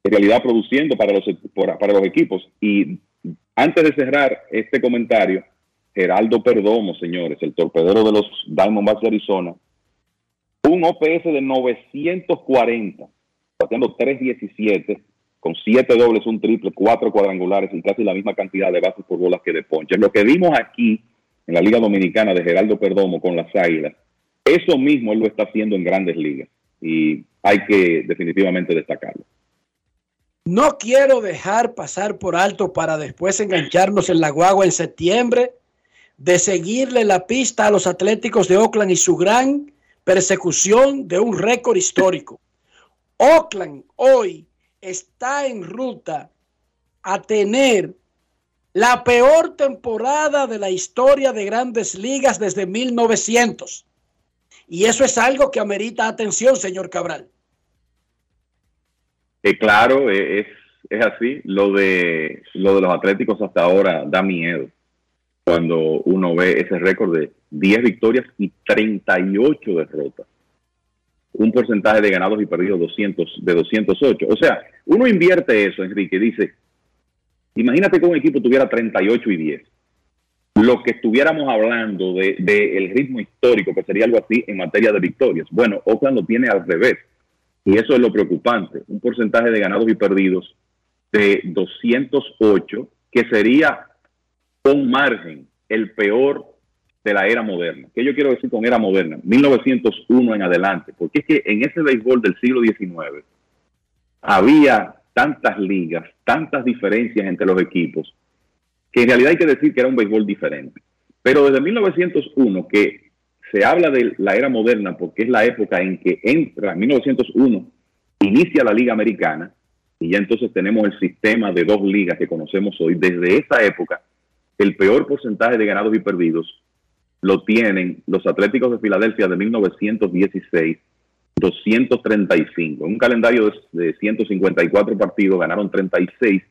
en realidad produciendo para los, para los equipos. Y antes de cerrar este comentario, Geraldo Perdomo, señores, el torpedero de los Diamondbacks de Arizona, un OPS de 940, bateando 317, con 7 dobles, un triple, 4 cuadrangulares y casi la misma cantidad de bases por bolas que de ponches. Lo que vimos aquí en la Liga Dominicana de Geraldo Perdomo con las Águilas, eso mismo él lo está haciendo en grandes ligas y hay que definitivamente destacarlo. No quiero dejar pasar por alto para después engancharnos en la guagua en septiembre de seguirle la pista a los Atléticos de Oakland y su gran persecución de un récord histórico. Oakland hoy está en ruta a tener la peor temporada de la historia de grandes ligas desde 1900. Y eso es algo que amerita atención, señor Cabral. Claro, eh, es, es así. Lo de, lo de los Atléticos hasta ahora da miedo cuando uno ve ese récord de 10 victorias y 38 derrotas. Un porcentaje de ganados y perdidos 200, de 208. O sea, uno invierte eso, Enrique, dice, imagínate que un equipo tuviera 38 y 10. Lo que estuviéramos hablando del de, el ritmo histórico, que sería algo así en materia de victorias. Bueno, Oakland lo tiene al revés. Y eso es lo preocupante. Un porcentaje de ganados y perdidos de 208, que sería con margen el peor de la era moderna. ¿Qué yo quiero decir con era moderna? 1901 en adelante. Porque es que en ese béisbol del siglo XIX había tantas ligas, tantas diferencias entre los equipos, que en realidad hay que decir que era un béisbol diferente. Pero desde 1901, que se habla de la era moderna porque es la época en que entra, 1901, inicia la Liga Americana, y ya entonces tenemos el sistema de dos ligas que conocemos hoy. Desde esa época, el peor porcentaje de ganados y perdidos lo tienen los Atléticos de Filadelfia de 1916, 235. En un calendario de 154 partidos ganaron 36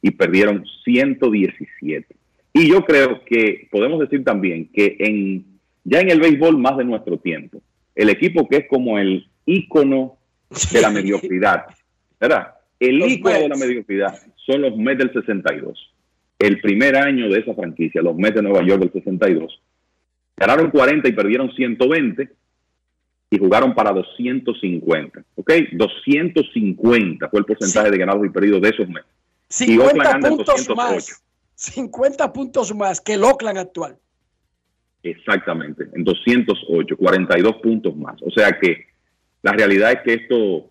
y perdieron 117. Y yo creo que podemos decir también que en ya en el béisbol más de nuestro tiempo, el equipo que es como el ícono de la mediocridad, ¿verdad? El ícono de la mediocridad son los Mets del 62. El primer año de esa franquicia, los Mets de Nueva York del 62. Ganaron 40 y perdieron 120 y jugaron para 250. ¿Ok? 250 fue el porcentaje de ganados y perdidos de esos Mets. 50 puntos más. 50 puntos más que el Oakland actual. Exactamente, en 208, 42 puntos más. O sea que la realidad es que esto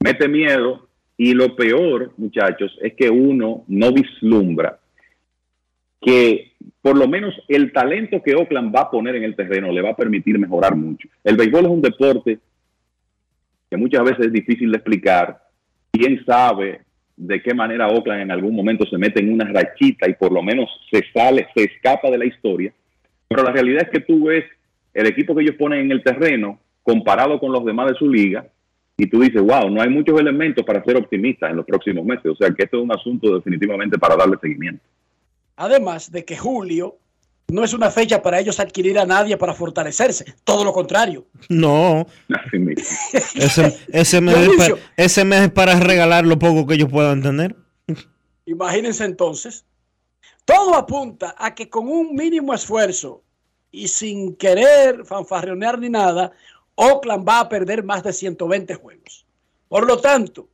mete miedo y lo peor, muchachos, es que uno no vislumbra que por lo menos el talento que Oakland va a poner en el terreno le va a permitir mejorar mucho. El béisbol es un deporte que muchas veces es difícil de explicar. ¿Quién sabe de qué manera Oakland en algún momento se mete en una rachita y por lo menos se sale, se escapa de la historia? Pero la realidad es que tú ves el equipo que ellos ponen en el terreno comparado con los demás de su liga y tú dices, wow, no hay muchos elementos para ser optimistas en los próximos meses. O sea que esto es un asunto definitivamente para darle seguimiento. Además de que julio no es una fecha para ellos adquirir a nadie para fortalecerse, todo lo contrario. No. ese, ese, mes es para, ese mes es para regalar lo poco que ellos puedan tener. Imagínense entonces todo apunta a que con un mínimo esfuerzo y sin querer fanfarronear ni nada, Oakland va a perder más de 120 juegos. Por lo tanto,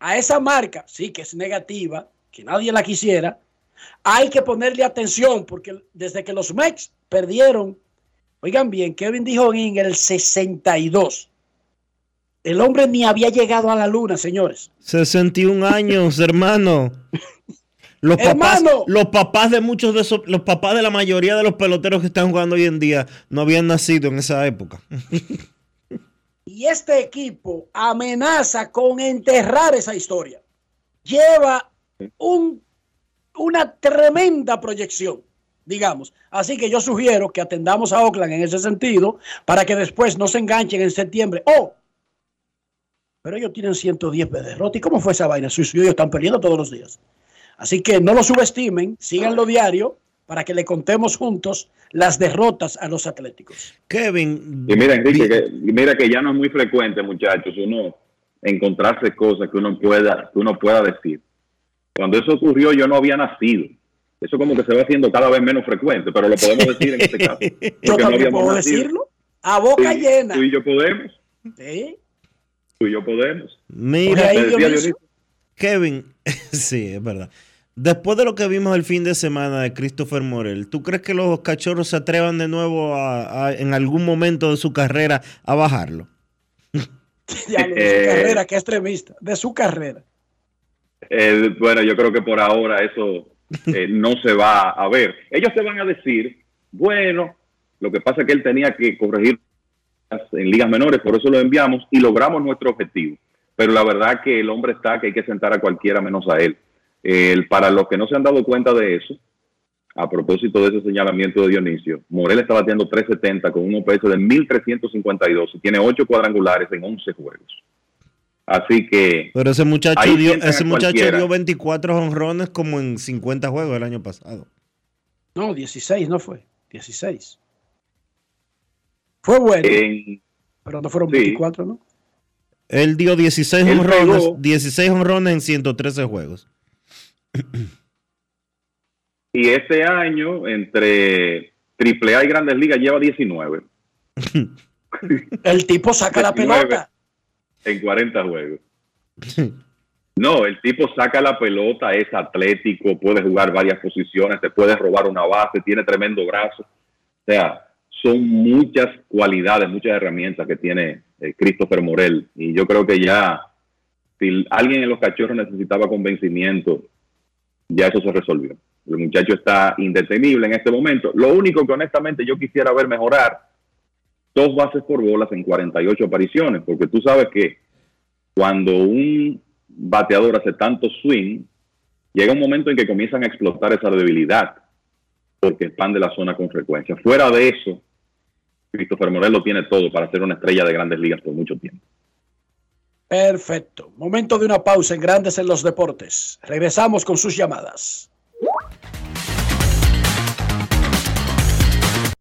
a esa marca, sí que es negativa, que nadie la quisiera, hay que ponerle atención porque desde que los Mex perdieron, oigan bien, Kevin dijo en el 62. El hombre ni había llegado a la luna, señores. 61 años, hermano. Los papás, los papás de muchos de esos, los papás de la mayoría de los peloteros que están jugando hoy en día no habían nacido en esa época. y este equipo amenaza con enterrar esa historia. Lleva un, una tremenda proyección, digamos. Así que yo sugiero que atendamos a Oakland en ese sentido para que después no se enganchen en septiembre. Oh, pero ellos tienen 110 de derrota. ¿Y cómo fue esa vaina? Sus ellos están perdiendo todos los días. Así que no lo subestimen, síganlo diario para que le contemos juntos las derrotas a los Atléticos. Kevin. Y mira, Enrique, que, mira que ya no es muy frecuente, muchachos, uno encontrarse cosas que uno pueda, que uno pueda decir. Cuando eso ocurrió, yo no había nacido. Eso como que se va haciendo cada vez menos frecuente, pero lo podemos decir en este caso. yo también puedo decirlo. A boca llena. Tú y yo podemos. Sí. Tú y yo podemos. Mira, Kevin, sí, es verdad. Después de lo que vimos el fin de semana de Christopher Morel, ¿tú crees que los cachorros se atrevan de nuevo a, en algún momento de su carrera a bajarlo? ya, de su eh, carrera, qué extremista, de su carrera. Eh, bueno, yo creo que por ahora eso eh, no se va a ver. Ellos se van a decir, bueno, lo que pasa es que él tenía que corregir en ligas menores, por eso lo enviamos y logramos nuestro objetivo. pero la verdad que el hombre está que hay que sentar a cualquiera menos a él. El, para los que no se han dado cuenta de eso, a propósito de ese señalamiento de Dionisio, Morel está bateando 370 con un OPS de 1352 y tiene 8 cuadrangulares en 11 juegos. Así que. Pero ese muchacho, dio, ese muchacho dio 24 honrones como en 50 juegos el año pasado. No, 16 no fue. 16. Fue bueno. pero no fueron 24, ¿no? Él dio 16 honrones, 16 honrones en 113 juegos. Y este año, entre AAA y Grandes Ligas, lleva 19. El tipo saca la pelota. En 40 juegos. No, el tipo saca la pelota, es atlético, puede jugar varias posiciones, te puede robar una base, tiene tremendo brazo. O sea, son muchas cualidades, muchas herramientas que tiene eh, Christopher Morel. Y yo creo que ya, si alguien en los cachorros necesitaba convencimiento, ya eso se resolvió. El muchacho está indetenible en este momento. Lo único que honestamente yo quisiera ver mejorar, dos bases por bolas en 48 apariciones, porque tú sabes que cuando un bateador hace tanto swing, llega un momento en que comienzan a explotar esa debilidad, porque expande la zona con frecuencia. Fuera de eso, Christopher Morel lo tiene todo para ser una estrella de grandes ligas por mucho tiempo. Perfecto. Momento de una pausa en Grandes en los Deportes. Regresamos con sus llamadas.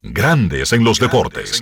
Grandes en los deportes.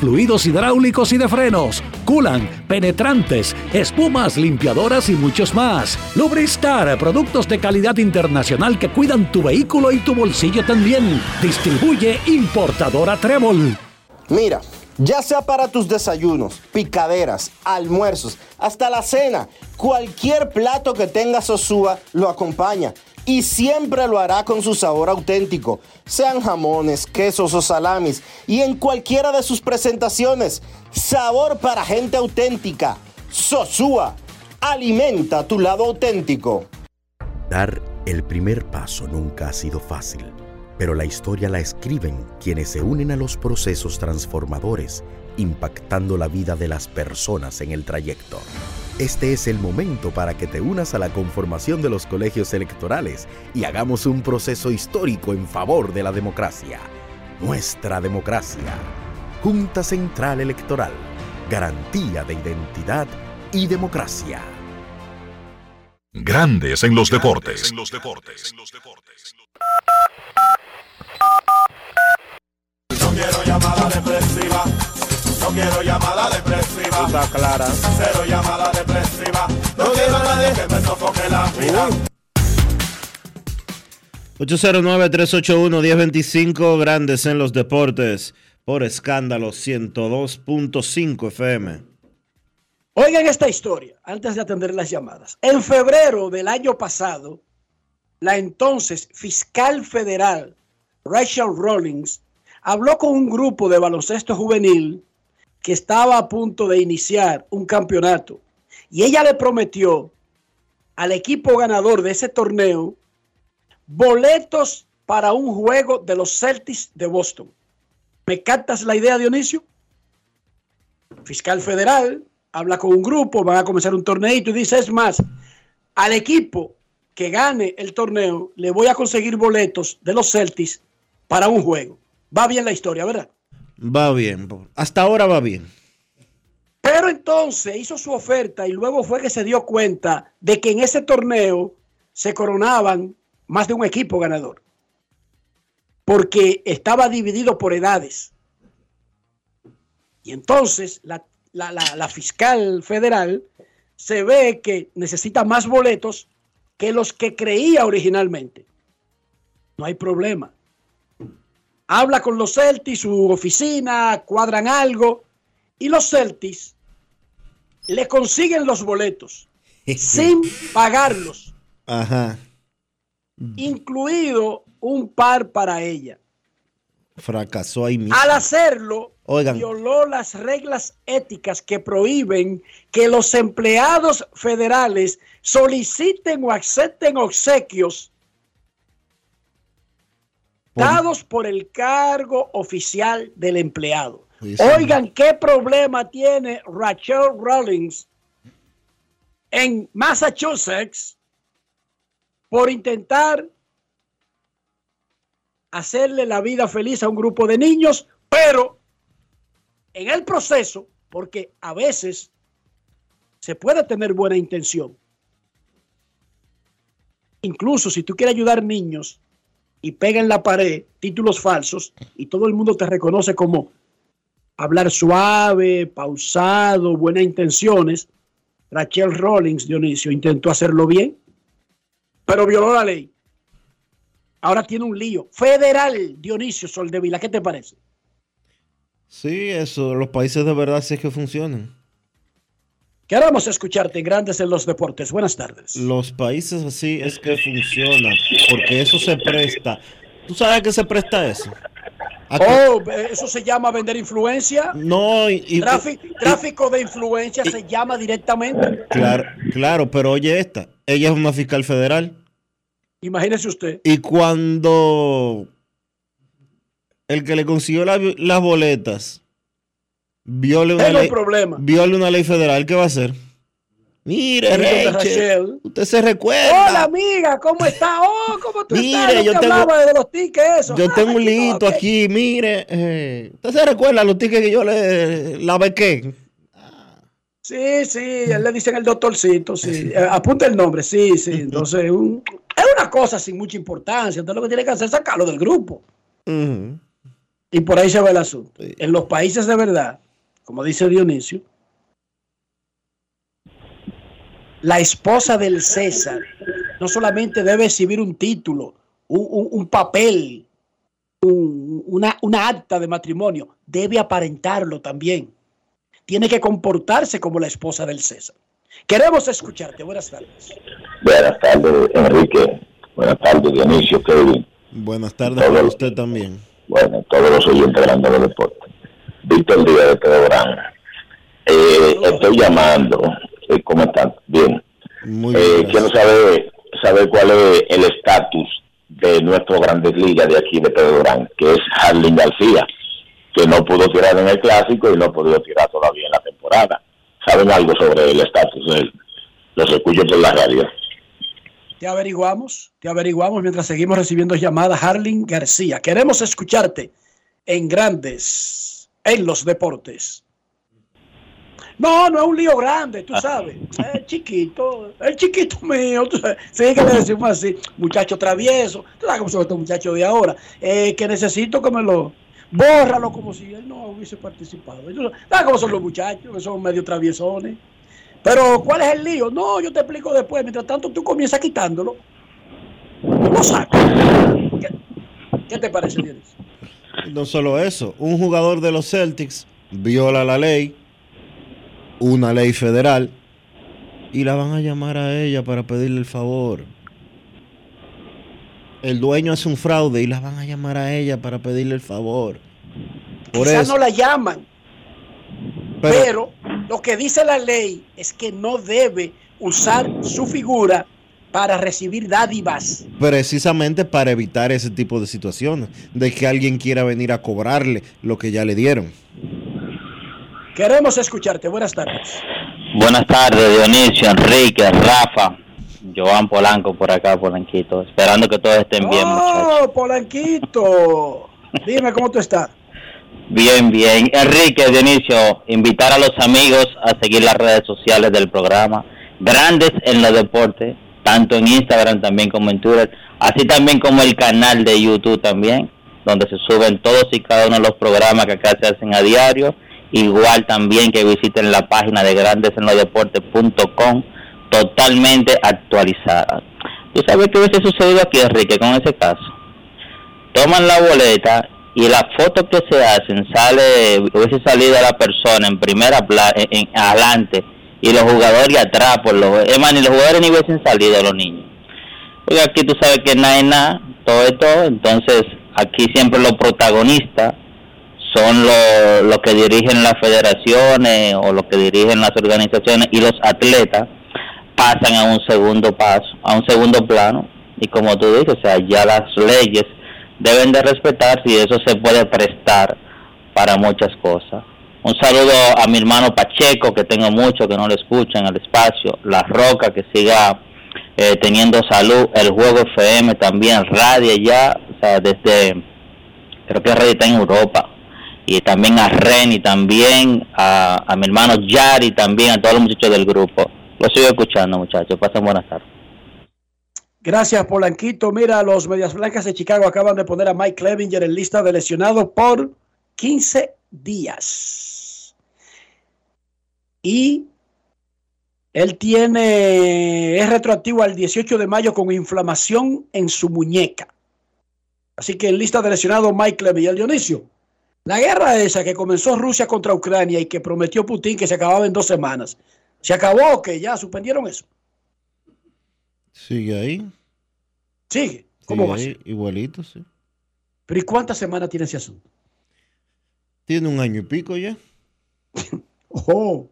fluidos hidráulicos y de frenos, culan, penetrantes, espumas, limpiadoras y muchos más. Lubristar, productos de calidad internacional que cuidan tu vehículo y tu bolsillo también. Distribuye importadora Trébol. Mira, ya sea para tus desayunos, picaderas, almuerzos, hasta la cena, cualquier plato que tenga Sosúa lo acompaña y siempre lo hará con su sabor auténtico, sean jamones, quesos o salamis, y en cualquiera de sus presentaciones. Sabor para gente auténtica. Sosúa, alimenta tu lado auténtico. Dar el primer paso nunca ha sido fácil, pero la historia la escriben quienes se unen a los procesos transformadores, impactando la vida de las personas en el trayecto. Este es el momento para que te unas a la conformación de los colegios electorales y hagamos un proceso histórico en favor de la democracia. Nuestra democracia. Junta Central Electoral. Garantía de identidad y democracia. Grandes en los deportes. No quiero llamada depresiva. No quiero llamada depresiva. Está clara. Cero llamada depresiva. No quiero a nadie que me sofoque la vida. 809-381-1025, Grandes en los Deportes, por escándalo 102.5 FM. Oigan esta historia, antes de atender las llamadas. En febrero del año pasado, la entonces fiscal federal Rachel Rawlings habló con un grupo de baloncesto juvenil que estaba a punto de iniciar un campeonato y ella le prometió al equipo ganador de ese torneo boletos para un juego de los Celtics de Boston. ¿Me captas la idea, Dionisio? Fiscal federal habla con un grupo, van a comenzar un torneito y dice, es más, al equipo que gane el torneo le voy a conseguir boletos de los Celtics para un juego. Va bien la historia, ¿verdad? Va bien, hasta ahora va bien. Pero entonces hizo su oferta y luego fue que se dio cuenta de que en ese torneo se coronaban más de un equipo ganador. Porque estaba dividido por edades. Y entonces la, fiscal federal se ve que necesita más boletos que los que creía originalmente. No hay problema. Habla con los Celtics, su oficina, cuadran algo Y los Celtics le consiguen los boletos sin pagarlos, Ajá. incluido un par para ella. Fracasó ahí mismo. Al hacerlo, Oigan. violó las reglas éticas que prohíben que los empleados federales soliciten o acepten obsequios dados por el cargo oficial del empleado. Sí, sí. Oigan qué problema tiene Rachel Rollins en Massachusetts por intentar hacerle la vida feliz a un grupo de niños, pero en el proceso, porque a veces se puede tener buena intención. Incluso si tú quieres ayudar niños y pega en la pared títulos falsos y todo el mundo te reconoce como hablar suave, pausado, buenas intenciones, Rachel Rollins, Dionisio, intentó hacerlo bien, pero violó la ley. Ahora tiene un lío federal, Dionisio Soldevila. ¿Qué te parece? Sí, eso, los países de verdad sí es que funcionan. Queremos escucharte en Grandes en los Deportes. Buenas tardes. Los países así es que funcionan, porque eso se presta. ¿Tú sabes a qué se presta eso? Oh, eh, eso se llama vender influencia. No, y, y- Tráfico, tráfico de influencia se llama directamente. claro, claro, pero oye esta, ella es una fiscal federal Imagínese usted. y cuando el que le consiguió la- las boletas viole una, Tengo ley, problema. viole una ley federal, ¿qué va a hacer? Mire, Rachel, usted se recuerda. Hola amiga, ¿cómo está? Oh, ¿cómo tú Mire, estás? Yo te tengo- hablaba de los tickets, eso. Yo Ah, tengo un aquí no, lito ok. aquí, mire. eh, ¿Usted se recuerda los tickets que yo le la bequé? Sí, sí, él le dicen el doctorcito, sí. Eh, apunta el nombre, sí, sí. Entonces, un- es una cosa sin mucha importancia. Entonces, lo que tiene que hacer es sacarlo del grupo. Y por ahí se va el asunto. En los países de verdad, como dice Dionisio, la esposa del César no solamente debe exhibir un título, un, un- un papel, un- una, una acta de matrimonio, debe aparentarlo también. Tiene que comportarse como la esposa del César. Queremos escucharte. Buenas tardes. Buenas tardes, Enrique. Buenas tardes, Dionisio, Kevin. Buenas tardes para usted también. Bueno, todos los oyentes grandes de los deportes. Víctor Díaz de Teodorán. Eh, estoy llamando. Eh, ¿Cómo están? Bien. Muy Eh, bien. quiero saber, saber cuál es el estatus de nuestro Grandes Ligas de aquí de Teodorán, que es Harlin García, que no pudo tirar en el clásico y no ha podido tirar todavía en la temporada. ¿Saben algo sobre el estatus de él? Los escucho por la radio. Te averiguamos, te averiguamos mientras seguimos recibiendo llamadas. Harling García, queremos escucharte en Grandes, en los deportes. No, no es un lío grande, tú sabes. Es chiquito, el chiquito mío. Tú sabes. Sí, que le decimos así, muchacho travieso. Tú sabes cómo son estos muchachos de ahora. Eh, que necesito que me lo. Bórralo como si él no hubiese participado. Tú ¿Sabes cómo son los muchachos? Que son medio traviesones. Pero, ¿cuál es el lío? No, yo te explico después. Mientras tanto, tú comienzas quitándolo. Lo sacas. ¿Qué, qué te parece, Dionisio? No solo eso, un jugador de los Celtics viola la ley, una ley federal, y la van a llamar a ella para pedirle el favor. El dueño hace un fraude y la van a llamar a ella para pedirle el favor. Por Quizás eso, no la llaman, pero- pero lo que dice la ley es que no debe usar su figura para recibir dádivas. precisamente para evitar ese tipo de situaciones, de que alguien quiera venir a cobrarle lo que ya le dieron. Queremos escucharte. Buenas tardes. Buenas tardes, Dionisio, Enrique, Rafa, Joan Polanco por acá, Polanquito. Esperando que todos estén bien, muchachos. Oh, Polanquito. Dime cómo tú estás. Bien, bien. Enrique, Dionisio, invitar a los amigos a seguir las redes sociales del programa. Grandes en los deportes, tanto en Instagram también como en Twitter, así también como el canal de YouTube también, donde se suben todos y cada uno de los programas que acá se hacen a diario. Igual también que visiten la página de grandesenlodeportes.com, totalmente actualizada. ¿Tú sabes qué hubiese sucedido aquí, Enrique, con ese caso? Toman la boleta y las fotos que se hacen sale hubiese salido la persona en primera plana en, adelante y los jugadores atrás por los es más ni los jugadores ni hubiesen salido los niños porque aquí tú sabes que nada es nada todo esto entonces aquí siempre los protagonistas son los, los que dirigen las federaciones o los que dirigen las organizaciones y los atletas pasan a un segundo paso a un segundo plano y como tú dices o sea ya las leyes deben de respetarse y eso se puede prestar para muchas cosas. Un saludo a mi hermano Pacheco, que tengo mucho que no le escuchan en el espacio, La Roca, que siga eh, teniendo salud, el Juego FM también, radio ya, o sea, desde, creo que radio está en Europa, y también a Reni, también a, a mi hermano Yari, también a todos los muchachos del grupo. Lo sigo escuchando, muchachos, pasen buenas tardes. Gracias, Polanquito. Mira, los Medias Blancas de Chicago acaban de poner a Mike Clevinger en lista de lesionados por 15 días. Y él tiene, es retroactivo al 18 de mayo con inflamación en su muñeca. Así que en lista de lesionados, Mike Clevinger. Dionisio, la guerra esa que comenzó Rusia contra Ucrania y que prometió Putin que se acababa en dos semanas, ¿se acabó o que ya suspendieron eso? Sigue ahí. Sigue. ¿Cómo va? Igualito, sí. Pero ¿y cuántas semanas tiene ese asunto? Tiene un año y pico ya. oh.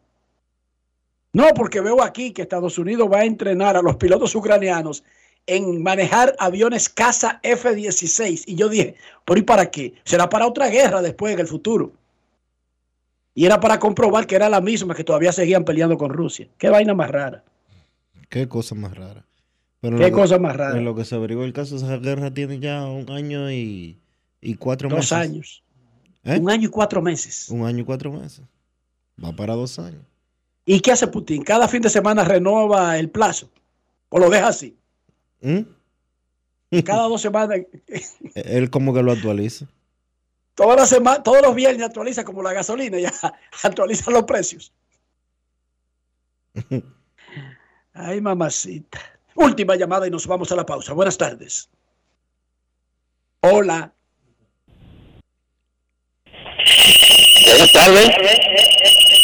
No, porque veo aquí que Estados Unidos va a entrenar a los pilotos ucranianos en manejar aviones caza F-16. Y yo dije, ¿por y para qué? Será para otra guerra después en el futuro. Y era para comprobar que era la misma que todavía seguían peleando con Rusia. Qué vaina más rara. Qué cosa más rara. Qué cosa más rara. En lo que se averiguó el caso, esa guerra tiene ya un año y, y cuatro dos meses. Dos años. ¿Eh? Un año y cuatro meses. Un año y cuatro meses. Va para dos años. ¿Y qué hace Putin? Cada fin de semana renueva el plazo. ¿O lo deja así? ¿Mm? Cada dos semanas. Él como que lo actualiza. Toda la semana, todos los viernes actualiza como la gasolina, ya actualiza los precios. Ay, mamacita. Última llamada y nos vamos a la pausa. Buenas tardes. Hola. Buenas tardes.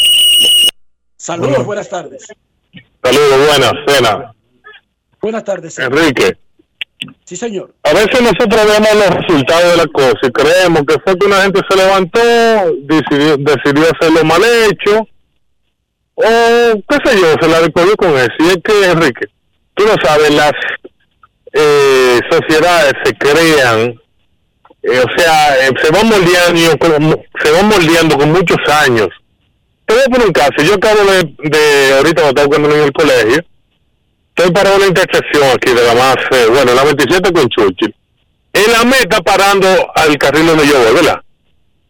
Saludos, buenas tardes. Saludos, buenas, cena. Buenas tardes. Señor. Enrique. Sí, señor. A veces nosotros vemos los resultados de la cosa y creemos que fue que una gente se levantó, decidió, decidió hacerlo mal hecho, o qué sé yo, se la recogió con eso. Y es que, Enrique, tú no sabes, las eh, sociedades se crean, eh, o sea, eh, se van moldeando, se van moldeando con muchos años. Te voy a poner un caso, yo acabo de, de ahorita cuando estaba cuando en el colegio, estoy parado en la intersección aquí de la más, bueno, la 27 con Churchill, en la meta parando al carril donde yo voy, ¿verdad?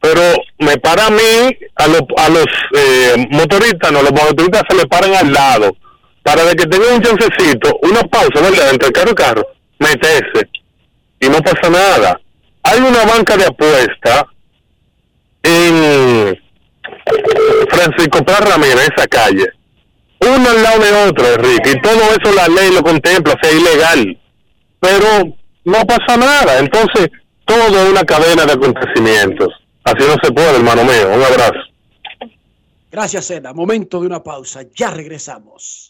Pero me para a mí, a los, a los eh, motoristas, no, los motoristas se le paran al lado para de que tenga un chancecito, una pausa, ¿verdad? Entre carro y carro, meterse. Y no pasa nada. Hay una banca de apuesta en Francisco Paz Ramírez, esa calle. Uno al lado de otro, Enrique. Y todo eso la ley lo contempla, sea ilegal. Pero no pasa nada. Entonces, todo es una cadena de acontecimientos. Así no se puede, hermano mío. Un abrazo. Gracias, Seda. Momento de una pausa. Ya regresamos.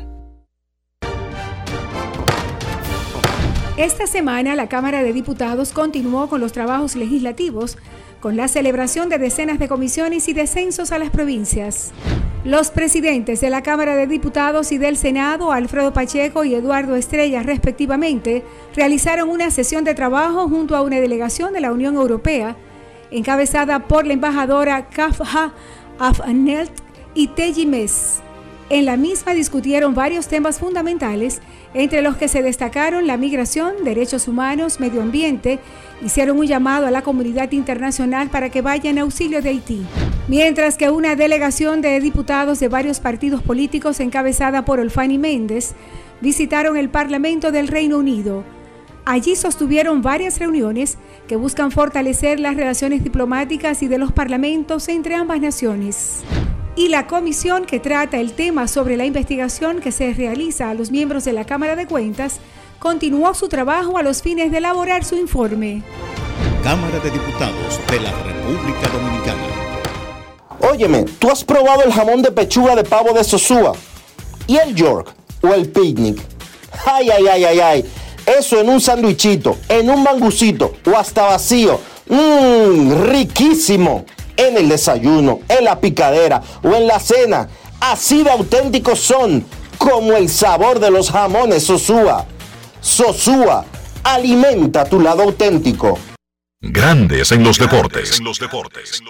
Esta semana la Cámara de Diputados continuó con los trabajos legislativos con la celebración de decenas de comisiones y descensos a las provincias. Los presidentes de la Cámara de Diputados y del Senado, Alfredo Pacheco y Eduardo Estrella, respectivamente, realizaron una sesión de trabajo junto a una delegación de la Unión Europea, encabezada por la embajadora Kafha Afnelt y Teji. En la misma discutieron varios temas fundamentales entre los que se destacaron la migración, derechos humanos, medio ambiente, hicieron un llamado a la comunidad internacional para que vaya en auxilio de Haití. Mientras que una delegación de diputados de varios partidos políticos encabezada por Olfani Méndez visitaron el Parlamento del Reino Unido. Allí sostuvieron varias reuniones que buscan fortalecer las relaciones diplomáticas y de los parlamentos entre ambas naciones. Y la comisión que trata el tema sobre la investigación que se realiza a los miembros de la Cámara de Cuentas continuó su trabajo a los fines de elaborar su informe. Cámara de Diputados de la República Dominicana. Óyeme, ¿tú has probado el jamón de pechuga de pavo de Sosúa? ¿Y el York? ¿O el picnic? Ay, ay, ay, ay, ay. Eso en un sandwichito, en un mangucito o hasta vacío. Mmm, riquísimo. En el desayuno, en la picadera o en la cena. Así de auténticos son, como el sabor de los jamones Sosúa. Sosúa, alimenta tu lado auténtico. Grandes en los deportes. En los deportes.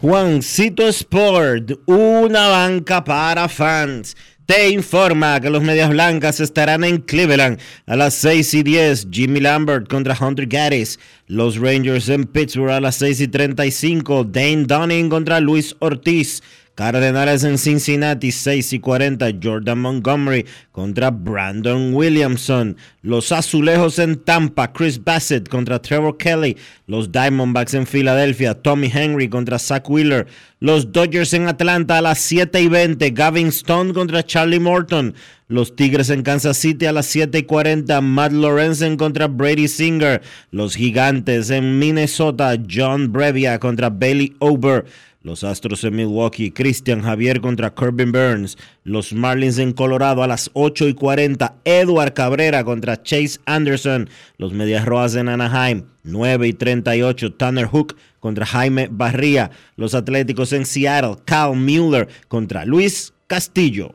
Juancito Sport, una banca para fans. Te informa que los Medias Blancas estarán en Cleveland a las 6 y 10. Jimmy Lambert contra Hunter Gaddis. Los Rangers en Pittsburgh a las 6 y 35. Dane Dunning contra Luis Ortiz. Cardenales en Cincinnati, 6 y 40. Jordan Montgomery contra Brandon Williamson. Los Azulejos en Tampa, Chris Bassett contra Trevor Kelly. Los Diamondbacks en Filadelfia, Tommy Henry contra Zach Wheeler. Los Dodgers en Atlanta a las 7 y 20. Gavin Stone contra Charlie Morton. Los Tigres en Kansas City a las 7 y 40. Matt Lorenzen contra Brady Singer. Los Gigantes en Minnesota. John Brevia contra Bailey Ober. Los Astros en Milwaukee, Christian Javier contra Corbin Burns. Los Marlins en Colorado a las 8 y 40. Edward Cabrera contra Chase Anderson. Los Medias Rojas en Anaheim, 9 y 38. Tanner Hook contra Jaime Barría. Los Atléticos en Seattle, Cal Mueller contra Luis Castillo.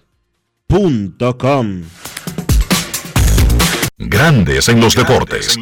Com. Grandes en los deportes. En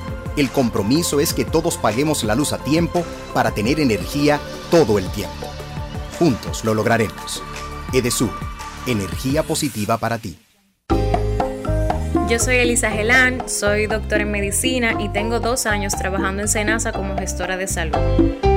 El compromiso es que todos paguemos la luz a tiempo para tener energía todo el tiempo. Juntos lo lograremos. Edesur, energía positiva para ti. Yo soy Elisa Gelán, soy doctora en medicina y tengo dos años trabajando en Senasa como gestora de salud.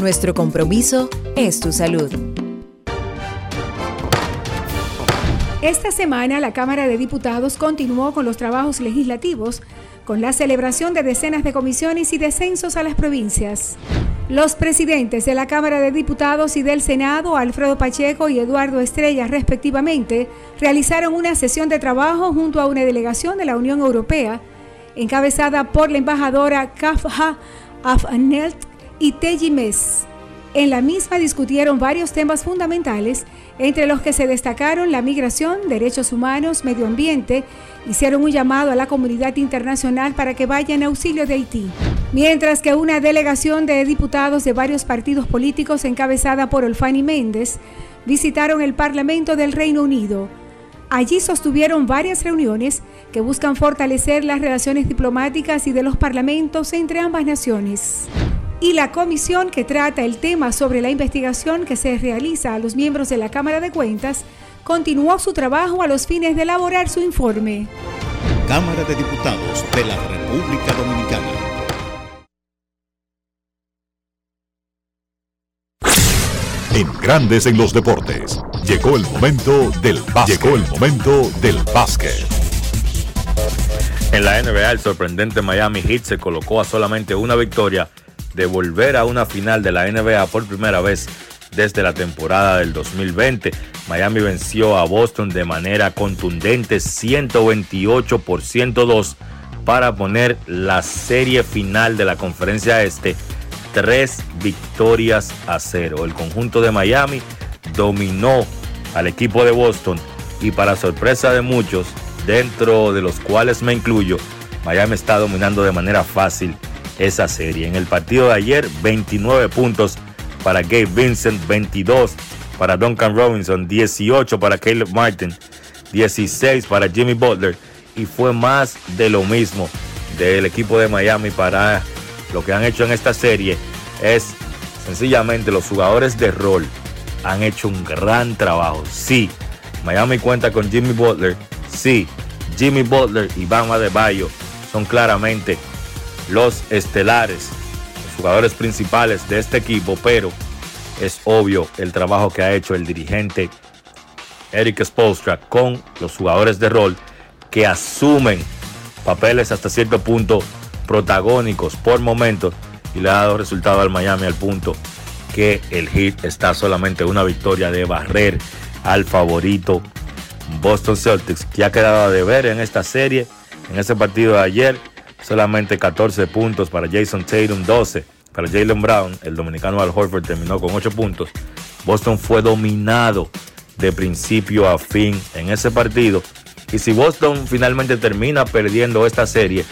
nuestro compromiso es tu salud. Esta semana la Cámara de Diputados continuó con los trabajos legislativos con la celebración de decenas de comisiones y descensos a las provincias. Los presidentes de la Cámara de Diputados y del Senado, Alfredo Pacheco y Eduardo Estrella, respectivamente, realizaron una sesión de trabajo junto a una delegación de la Unión Europea, encabezada por la embajadora Kafha Afnelt y Teji Mes. En la misma discutieron varios temas fundamentales, entre los que se destacaron la migración, derechos humanos, medio ambiente, hicieron un llamado a la comunidad internacional para que vaya en auxilio de Haití. Mientras que una delegación de diputados de varios partidos políticos encabezada por Olfani Méndez visitaron el Parlamento del Reino Unido. Allí sostuvieron varias reuniones que buscan fortalecer las relaciones diplomáticas y de los parlamentos entre ambas naciones. Y la comisión que trata el tema sobre la investigación que se realiza a los miembros de la Cámara de Cuentas continuó su trabajo a los fines de elaborar su informe. Cámara de Diputados de la República Dominicana. En Grandes en los Deportes. Llegó el momento del básquet. Llegó el momento del básquet. En la NBA, el sorprendente Miami Heat se colocó a solamente una victoria de volver a una final de la NBA por primera vez desde la temporada del 2020. Miami venció a Boston de manera contundente 128 por 102 para poner la serie final de la conferencia este tres victorias a cero. El conjunto de Miami dominó al equipo de Boston y para sorpresa de muchos, dentro de los cuales me incluyo, Miami está dominando de manera fácil esa serie. En el partido de ayer, 29 puntos para Gabe Vincent, 22 para Duncan Robinson, 18 para Caleb Martin, 16 para Jimmy Butler y fue más de lo mismo del equipo de Miami para lo que han hecho en esta serie es sencillamente los jugadores de rol han hecho un gran trabajo. Sí, Miami cuenta con Jimmy Butler. Sí, Jimmy Butler y Bam Adebayo son claramente los estelares, los jugadores principales de este equipo, pero es obvio el trabajo que ha hecho el dirigente Eric Spolstra con los jugadores de rol que asumen papeles hasta cierto punto protagónicos por momentos y le ha dado resultado al Miami al punto que el Heat está solamente una victoria de barrer al favorito Boston Celtics, que ha quedado a deber en esta serie. En ese partido de ayer, solamente 14 puntos para Jason Tatum, 12 para Jalen Brown. El dominicano Al Horford terminó con 8 puntos. Boston fue dominado de principio a fin en ese partido. Y si Boston finalmente termina perdiendo esta serie,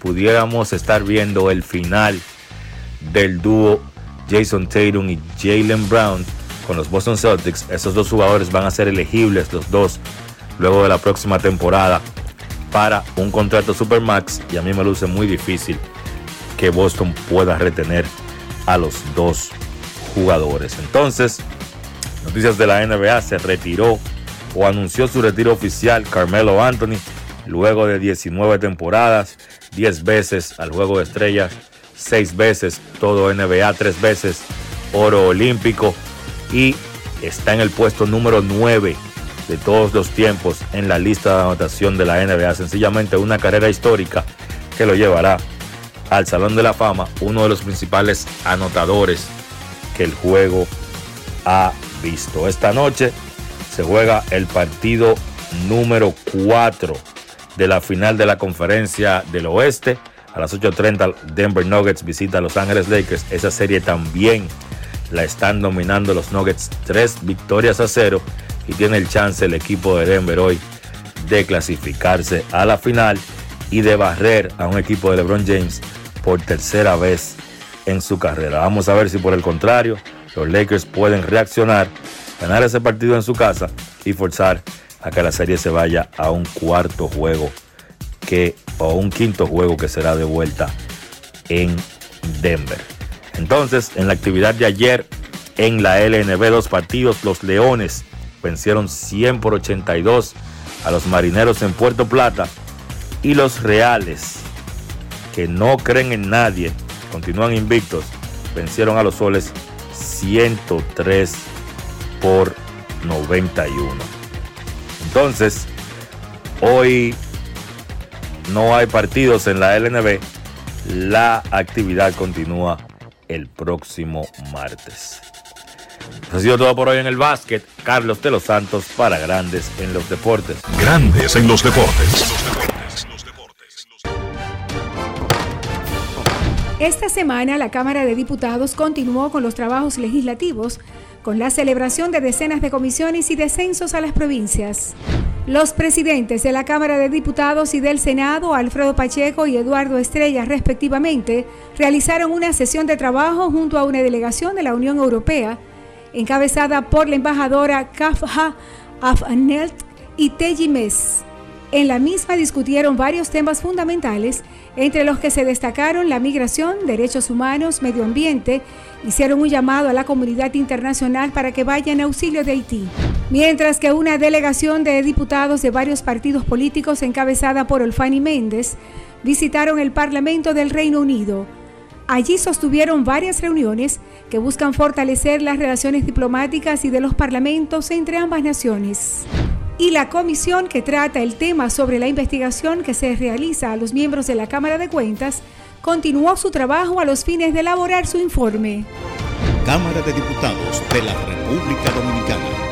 pudiéramos estar viendo el final del dúo Jason Tatum y Jalen Brown con los Boston Celtics. Esos dos jugadores van a ser elegibles los dos luego de la próxima temporada para un contrato Supermax y a mí me luce muy difícil que Boston pueda retener a los dos jugadores. Entonces, noticias de la NBA, se retiró o anunció su retiro oficial Carmelo Anthony luego de 19 temporadas, 10 veces al juego de estrellas, 6 veces todo NBA, 3 veces oro olímpico y está en el puesto número 9 de todos los tiempos en la lista de anotación de la NBA. Sencillamente una carrera histórica que lo llevará al Salón de la Fama uno de los principales anotadores que el juego ha visto. Esta noche se juega el partido número 4 de la final de la conferencia del oeste. A las 8.30 Denver Nuggets visita a Los Ángeles Lakers. Esa serie también la están dominando los Nuggets. Tres victorias a cero tiene el chance el equipo de Denver hoy de clasificarse a la final y de barrer a un equipo de LeBron James por tercera vez en su carrera. Vamos a ver si por el contrario los Lakers pueden reaccionar, ganar ese partido en su casa y forzar a que la serie se vaya a un cuarto juego que, o un quinto juego que será de vuelta en Denver. Entonces, en la actividad de ayer en la LNB, dos partidos, los Leones vencieron 100 por 82 a los Marineros en Puerto Plata y los Reales, que no creen en nadie, continúan invictos, vencieron a los Soles 103 por 91. Entonces, hoy no hay partidos en la LNB. La actividad continúa el próximo martes. Eso ha sido todo por hoy en el básquet. Carlos de los Santos para Grandes en los Deportes. Grandes en los Deportes. Esta semana la Cámara de Diputados continuó con los trabajos legislativos con la celebración de decenas de comisiones y descensos a las provincias. Los presidentes de la Cámara de Diputados y del Senado, Alfredo Pacheco y Eduardo Estrella, respectivamente, realizaron una sesión de trabajo junto a una delegación de la Unión Europea, encabezada por la embajadora Kafha Afnelt y Teji Mes. En la misma discutieron varios temas fundamentales, entre los que se destacaron la migración, derechos humanos, medio ambiente, hicieron un llamado a la comunidad internacional para que vaya en auxilio de Haití. Mientras que una delegación de diputados de varios partidos políticos encabezada por Olfani Méndez visitaron el Parlamento del Reino Unido. Allí sostuvieron varias reuniones que buscan fortalecer las relaciones diplomáticas y de los parlamentos entre ambas naciones y la comisión que trata el tema sobre la investigación que se realiza a los miembros de la Cámara de Cuentas continuó su trabajo a los fines de elaborar su informe. Cámara de Diputados de la República Dominicana.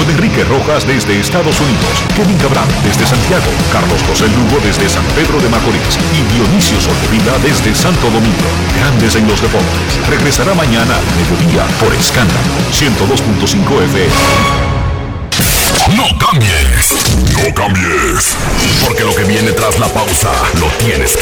Con Enrique Rojas desde Estados Unidos, Kevin Cabral desde Santiago, Carlos José Lugo desde San Pedro de Macorís y Dionisio Solterida desde Santo Domingo. Grandes en los Deportes. Regresará mañana al mediodía por Escándalo 102.5 FM. No cambies, no cambies, porque lo que viene tras la pausa lo tienes que